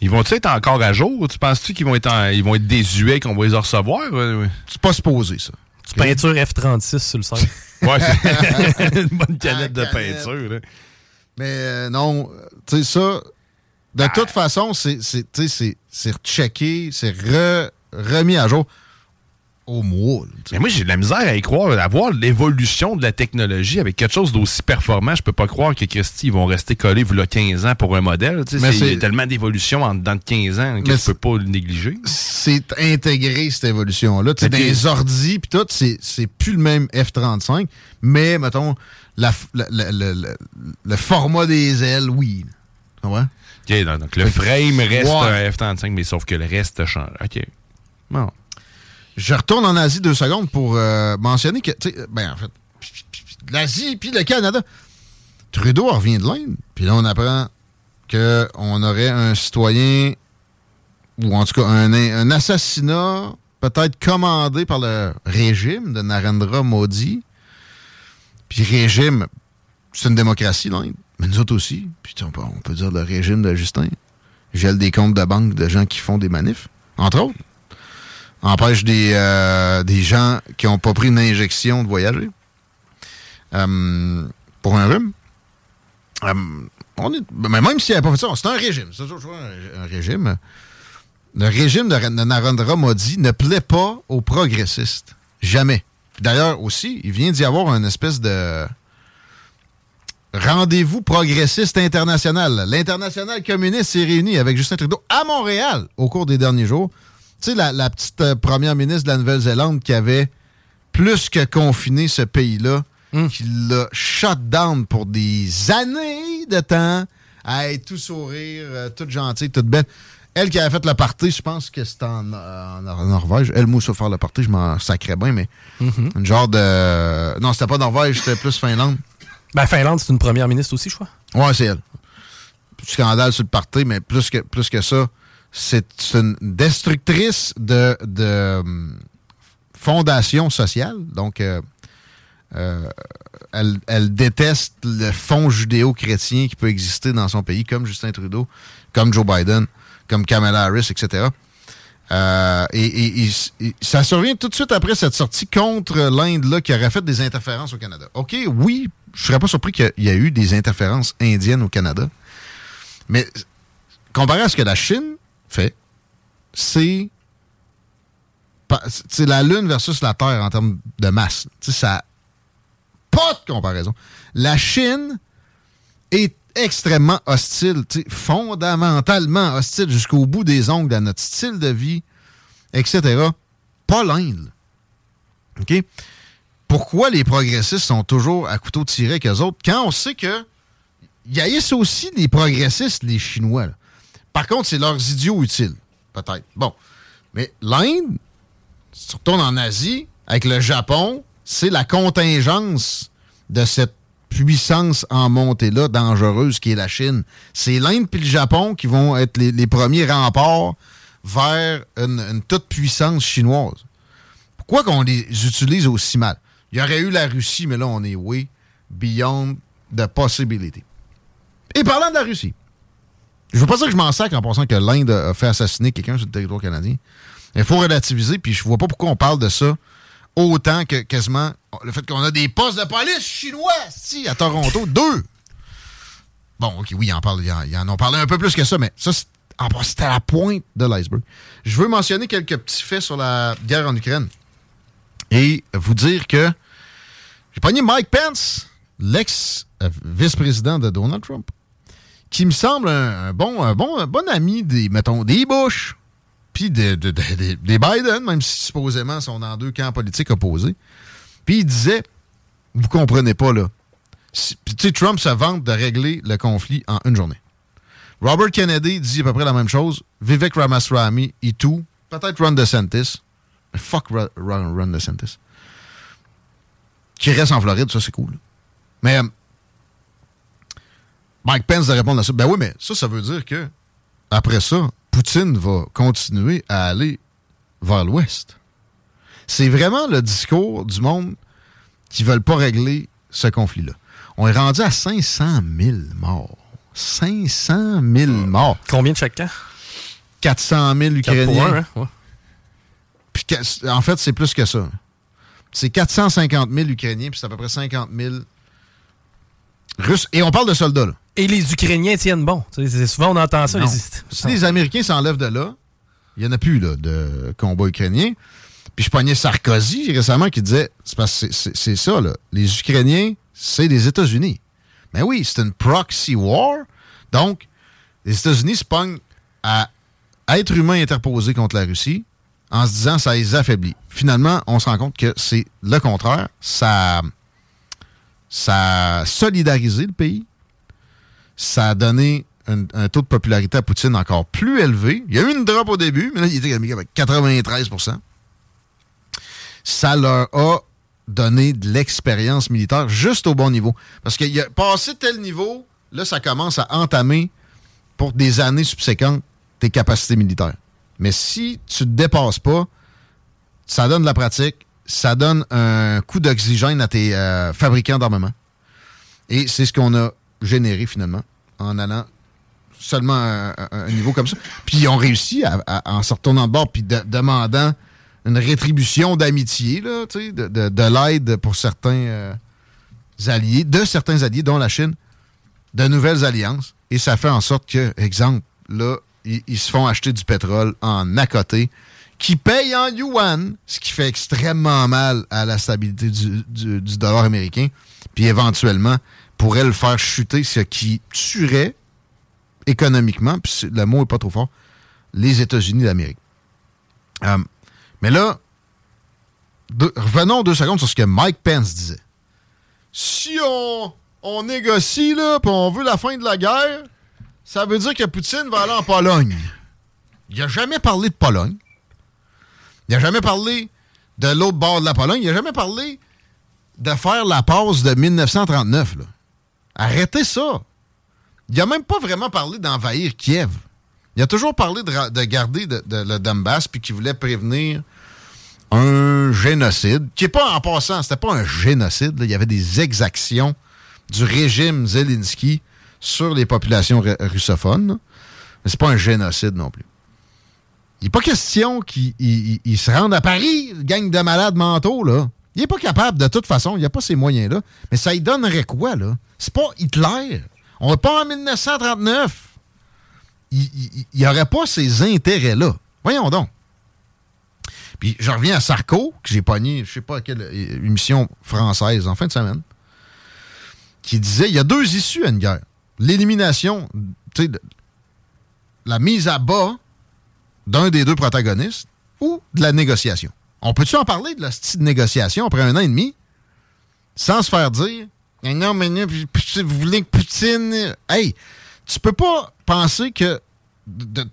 Ils vont-ils être encore à jour? Tu penses-tu qu'ils vont être, en- ils vont être désuets qu'on va les recevoir? Ouais, C'est pas supposé, ça. Tu peinture F-36 sur le sol. Ouais, c'est une bonne canette de Ah, canette. peinture. là. Mais euh, non, euh, tu sais, ça, de toute façon, c'est c'est- tu sais, c'est- c'est rechecké, c'est re- remis à jour au mois. Mais moi, j'ai de la misère à y croire, à voir l'évolution de la technologie avec quelque chose d'aussi performant. Je peux pas croire que Christy, ils vont rester collés il 15 ans pour un modèle. Il y a tellement d'évolution en dedans de 15 ans que tu peux pas le négliger. c'est intégré, cette évolution-là. Dans les ordis, puis tout, c'est plus le même F-35, mais, mettons, la la- la- le format des ailes, oui. Comprends? OK, donc, le frame reste Ouais. un F-35, mais sauf que le reste change. OK. Bon. Je retourne en Asie deux secondes pour euh, mentionner que, tu sais, ben, en fait, l'Asie puis le Canada. Trudeau revient de l'Inde, puis là, on apprend qu'on aurait un citoyen, ou en tout cas un, assassinat peut-être commandé par le régime de Narendra Modi. Puis régime, c'est une démocratie, l'Inde, mais nous autres aussi. Puis on peut, on peut dire le régime de Justin. Gèle des comptes de banque de gens qui font des manifs, entre autres empêche des, euh, des gens qui n'ont pas pris une injection de voyager Euh, pour un rhume. Euh, on est, mais même s'il n'y avait pas fait ça, c'est un régime. C'est toujours un, régime. Le régime de, de Narendra Modi ne plaît pas aux progressistes. Jamais. D'ailleurs, aussi, il vient d'y avoir une espèce de rendez-vous progressiste international. L'international communiste s'est réuni avec Justin Trudeau à Montréal au cours des derniers jours. Tu sais, la, la petite euh, première ministre de la Nouvelle-Zélande qui avait plus que confiné ce pays-là, qui l'a shut down pour des années de temps, à être tout sourire, euh, toute gentille, toute belle. Elle qui avait fait le party, je pense que c'était en, en Nor- Norvège. Elle, moi, sur faire le party, je m'en sacrais bien, mais une genre de... Non, c'était pas Norvège, c'était plus Finlande. Ben, Finlande, c'est une première ministre aussi, je crois. Ouais, c'est elle. scandale sur le parti, mais plus que, plus que ça, c'est une destructrice de, de hum, fondation sociale. Donc, euh, euh, elle, déteste le fond judéo-chrétien qui peut exister dans son pays, comme Justin Trudeau, comme Joe Biden, comme Kamala Harris, etc. Euh, et, ça survient tout de suite après cette sortie contre l'Inde qui aurait fait des interférences au Canada. OK, oui, je serais pas surpris qu'il y ait eu des interférences indiennes au Canada. Mais comparé à ce que la Chine fait, c'est la Lune versus la Terre en termes de masse. Ça pas de comparaison. La Chine est extrêmement hostile, fondamentalement hostile jusqu'au bout des ongles à notre style de vie, etc. Pas l'Inde. OK? Pourquoi les progressistes sont toujours à couteau tiré avec eux autres? Quand on sait que y haïssent aussi les progressistes, les Chinois. là. Par contre, c'est leurs idiots utiles, peut-être. Bon. Mais l'Inde, si tu retournes en Asie, avec le Japon, c'est la contingence de cette puissance en montée-là, dangereuse, qui est la Chine. C'est l'Inde puis le Japon qui vont être les, premiers remparts vers une, une toute puissance chinoise. Pourquoi qu'on les utilise aussi mal? Il y aurait eu la Russie, mais là, on est way beyond the possibility. Et parlant de la Russie, je veux pas dire que je m'en sac en pensant que l'Inde a fait assassiner quelqu'un sur le territoire canadien. Il faut relativiser, puis je vois pas pourquoi on parle de ça autant que quasiment le fait qu'on a des postes de police chinois, si, à Toronto, deux. Bon, ok, oui, ils en, parlent, ils en, ont parlé un peu plus que ça, mais ça, c'était à la pointe de l'iceberg. Je veux mentionner quelques petits faits sur la guerre en Ukraine et vous dire que j'ai pogné Mike Pence, l'ex-vice-président de Donald Trump, qui me semble un, bon, un bon, un bon ami des, mettons, des Bush, puis de- de- de- de- des Biden, même si supposément sont dans deux camps politiques opposés. Puis il disait, vous comprenez pas là, Si- tu Trump se vante de régler le conflit en une journée. Robert Kennedy dit à peu près la même chose. Vivek Ramaswamy et tout. Peut-être Ron DeSantis. Fuck Ron, Ron- Ron DeSantis. Qui reste en Floride, ça c'est cool. Mais euh, Mike Pence de répondre à ça. Ben oui, mais ça, ça veut dire que après ça, Poutine va continuer à aller vers l'Ouest. C'est vraiment le discours du monde qui ne veulent pas régler ce conflit-là. On est rendu à 500 000 morts. 500 000 morts. Combien de chaque camp? 400 000 Quatre pour Ukrainiens. hein? Ouais. Puis en fait, c'est plus que ça. C'est 450 000 Ukrainiens, puis c'est à peu près 50 000 Russes. Et on parle de soldats, là. Et les Ukrainiens tiennent bon. C'est- souvent, on entend ça. Les- Si les Américains s'enlèvent de là, il n'y en a plus là, de combat ukrainien. Puis je pognais Sarkozy récemment qui disait c'est ça, là. Les Ukrainiens, c'est les États-Unis. Mais oui, c'est une proxy war. Donc, les États-Unis se pognent à être humain interposé contre la Russie en se disant ça les affaiblit. Finalement, on se rend compte que c'est le contraire. Ça, ça a solidarisé le pays ça a donné un, taux de popularité à Poutine encore plus élevé. Il y a eu une drop au début, mais là, il était avec 93% Ça leur a donné de l'expérience militaire juste au bon niveau. Parce qu'il a passé tel niveau, là, ça commence à entamer pour des années subséquentes tes capacités militaires. Mais si tu ne te dépasses pas, ça donne de la pratique, ça donne un coup d'oxygène à tes euh, fabricants d'armement. Et c'est ce qu'on a généré finalement en allant seulement à un, niveau comme ça. Puis ils ont réussi en se retournant de bord puis de- demandant une rétribution d'amitié, de- de l'aide pour certains euh, alliés, de certains alliés, dont la Chine, de nouvelles alliances. Et ça fait en sorte que, exemple, là, ils, ils se font acheter du pétrole en à côté, qui paye en yuan, ce qui fait extrêmement mal à la stabilité du, dollar américain, puis éventuellement pourrait le faire chuter, ce qui tuerait économiquement, puis le mot est pas trop fort, les États-Unis d'Amérique. Euh, mais là, revenons deux secondes sur ce que Mike Pence disait. Si on, on négocie, là, puis on veut la fin de la guerre, ça veut dire que Poutine va aller en Pologne. Il n'a jamais parlé de Pologne. Il n'a jamais parlé de l'autre bord de la Pologne. Il n'a jamais parlé de faire la pause de 1939. là. Arrêtez ça. Il a même pas vraiment parlé d'envahir Kiev. Il a toujours parlé de, garder de- de- le Donbass puis qu'il voulait prévenir un génocide, qui est pas en passant, c'était pas un génocide. Il y avait des exactions du régime Zelensky sur les populations ru- russophones. là. Mais c'est pas un génocide non plus. Il n'est pas question qu'il il- il- il se rende à Paris, gang de malades mentaux, là. Il n'est pas capable, de toute façon. Il n'a pas ces moyens-là. Mais ça lui donnerait quoi, là? C'est pas Hitler. On n'est pas en 1939. Il n'y aurait pas ces intérêts-là. Voyons donc. Puis je reviens à Sarko, que j'ai pogné, je sais pas quelle euh, émission française en fin de semaine, qui disait il y a deux issues à une guerre. L'élimination, tu sais, la mise à bas d'un des deux protagonistes ou de la négociation? On peut-tu en parler de la petite négociation après un an et demi sans se faire dire Eh non, mais non, vous voulez que Poutine. Hey, tu peux pas penser que de de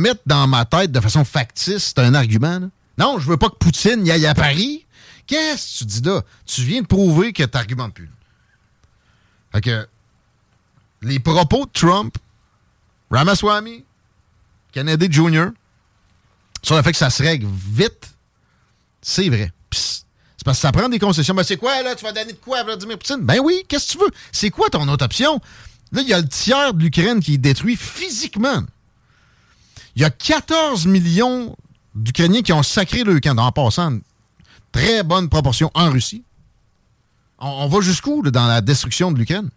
mettre dans ma tête de façon factice, un argument. Non, je veux pas que Poutine y aille à Paris. Qu'est-ce que tu dis là? Tu viens de prouver que t'argumentes plus. Fait que les propos de Trump, Ramaswamy, Kennedy Jr., sur le fait que ça se règle vite, c'est vrai. C'est parce que ça prend des concessions. Ben c'est quoi, là? Tu vas donner de quoi à Vladimir Poutine? Ben oui, qu'est-ce que tu veux? C'est quoi ton autre option? Là, il y a le tiers de l'Ukraine qui est détruit physiquement. Il y a 14 millions d'Ukrainiens qui ont sacré le camp, en passant, une très bonne proportion en Russie. On, va jusqu'où là, dans la destruction de l'Ukraine?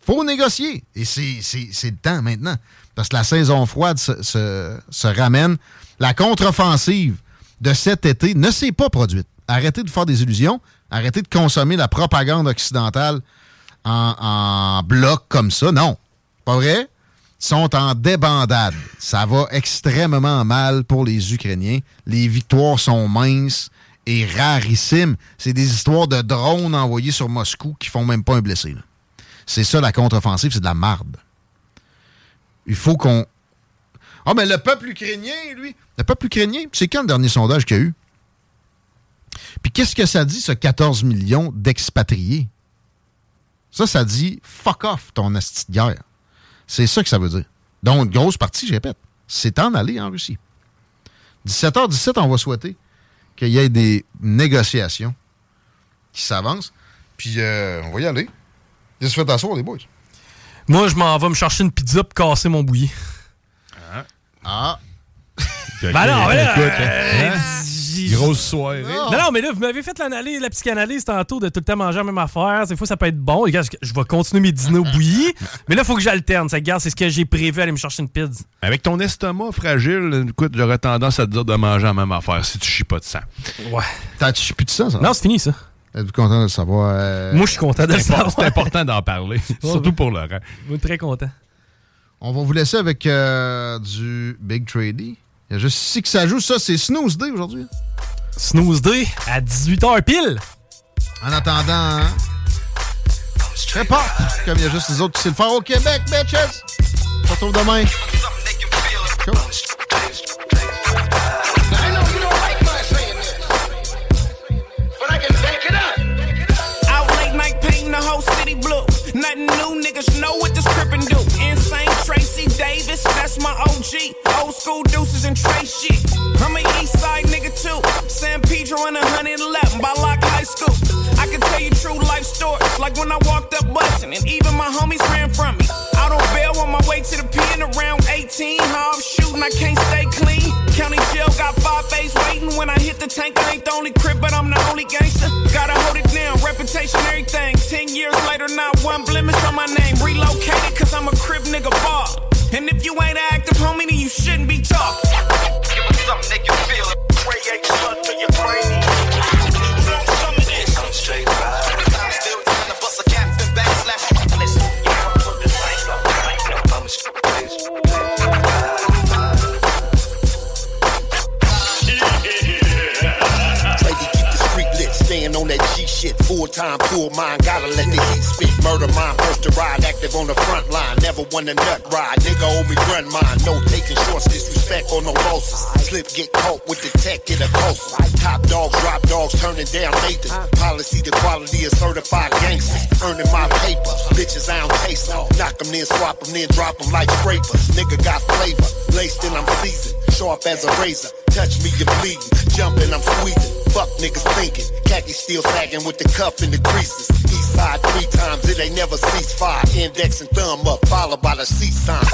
faut négocier. Et c'est le temps maintenant. Parce que la saison froide se, ramène. La contre-offensive de cet été ne s'est pas produite. Arrêtez de faire des illusions. Arrêtez de consommer la propagande occidentale en, bloc comme ça. Non. Pas vrai? Ils sont en débandade. Ça va extrêmement mal pour les Ukrainiens. Les victoires sont minces et rarissimes. C'est des histoires de drones envoyés sur Moscou qui font même pas un blessé. C'est ça la contre-offensive, c'est de la marde. Il faut qu'on. Ah, mais le peuple ukrainien, lui, le peuple ukrainien, c'est quand le dernier sondage qu'il y a eu? Puis qu'est-ce que ça dit, ce 14 millions d'expatriés? Ça, ça dit fuck off ton asti de guerre. C'est ça que ça veut dire. Donc, une grosse partie, je répète, c'est en aller en Russie. 17h17, on va souhaiter qu'il y ait des négociations qui s'avancent. Puis, euh, on va y aller. Qu'est-ce que tu fais t'asseoir, les boys? Moi, je m'en vais me chercher une pizza pour casser mon bouilli. Ah. Ben non, mais là, Écoute, euh, hein? Grosse soirée. Non, non, mais là, vous m'avez fait l'analyse, la psychanalyse tantôt de tout le temps manger la même affaire. Des fois, ça peut être bon. Et gars, je vais continuer mes dîners au bouilli. mais là, il faut que j'alterne. Ça, garde, c'est ce que j'ai prévu, aller me chercher une pizza. Avec ton estomac fragile, écoute, j'aurais tendance à te dire de manger la même affaire si tu chies pas de sang. Ouais. T'as tu plus de ça, ça? Non, c'est fini, ça. Êtes-vous content de le savoir? euh? Moi, je suis content de le savoir. C'est important d'en parler, surtout pour Laurent. Moi, très content. On va vous laisser avec euh, du Big Trady. Il y a juste ici que ça joue. Ça, c'est Snooze Day aujourd'hui. Snooze Day à 18h pile. En attendant, hein, très pas comme il y a juste les autres qui savent le faire au Québec, bitches. On se retrouve demain. Ciao. Davis, that's my OG. Old school deuces and Trey shit. I'm a east side nigga too. San Pedro and 111 by Lock High School. I can tell you true life stories, like when I walked up bustin', and even my homies ran from me. Out on bail on my way to the pen around 18. How I'm shooting, I can't stay clean. County jail got five face waiting. When I hit the tank, I ain't the only crib, but I'm the only gangster. Gotta hold it down, reputation, everything. Ten years later, not one blemish on my name. Relocated, cause I'm a crib nigga bar. And if you ain't an active homie, then you shouldn't be talking. Give me something they can feel it. Pray ain't stuck to your brain. Some of this. I'm straight ride. Still trying to bust a cap and backslap. Listen, you wanna put this thing up. I'm a straight Try to keep the street lit, staying on that G shit. Full time, full mind, gotta let the heat spit. Murder mind, first to ride, active on the front line. Never won a nut ride, nigga owe me run mine. No taking shorts, disrespect or no losses. Slip, get caught with the tech, get a closer. Top dogs, drop dogs, turning down Nathan. Policy, the quality of certified gangsters. Earning my paper, bitches I don't taste them. Knock them, then swap them, then drop them like scrapers. Nigga got flavor, laced in I'm seasoned. Sharp as a razor, touch me, you're bleeding. Jumping, I'm squeezing. Fuck niggas thinking. Khaki still sagging with the cuff and the creases. East side three times, it ain't never cease fire. Index and thumb up, followed by the C sign.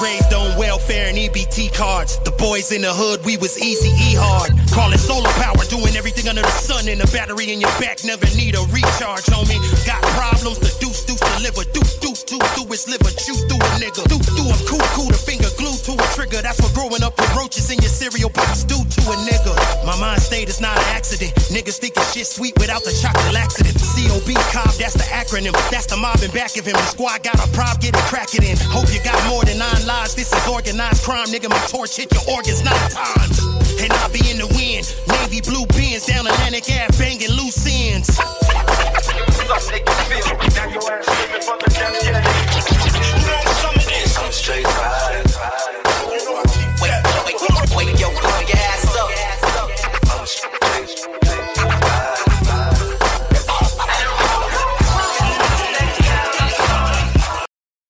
Raised on welfare and EBT cards. The boys in the hood, we was easy E hard. Call it solar power, doing everything under the sun. And the battery in your back never need a recharge, homie. Got problems, the deuce deuce deliver. Deuce deuce through his liver, chew through a nigga. Deuce through a cool cool, the finger glued to a trigger. That's what growing up with roaches in your cereal box do to a nigga. My mind state is not an accident. Niggas thinking shit sweet without the chocolate laxative. COB cob, that's the acronym. That's the mob in back of him. The squad got a prob, get it, crack it in. Hope you got more than nine lives. This is organized crime, nigga. My torch hit your organs nine times. And I'll be in the wind. Navy blue pins down Atlantic Ave, banging loose ends. Now screaming for the I'm straight.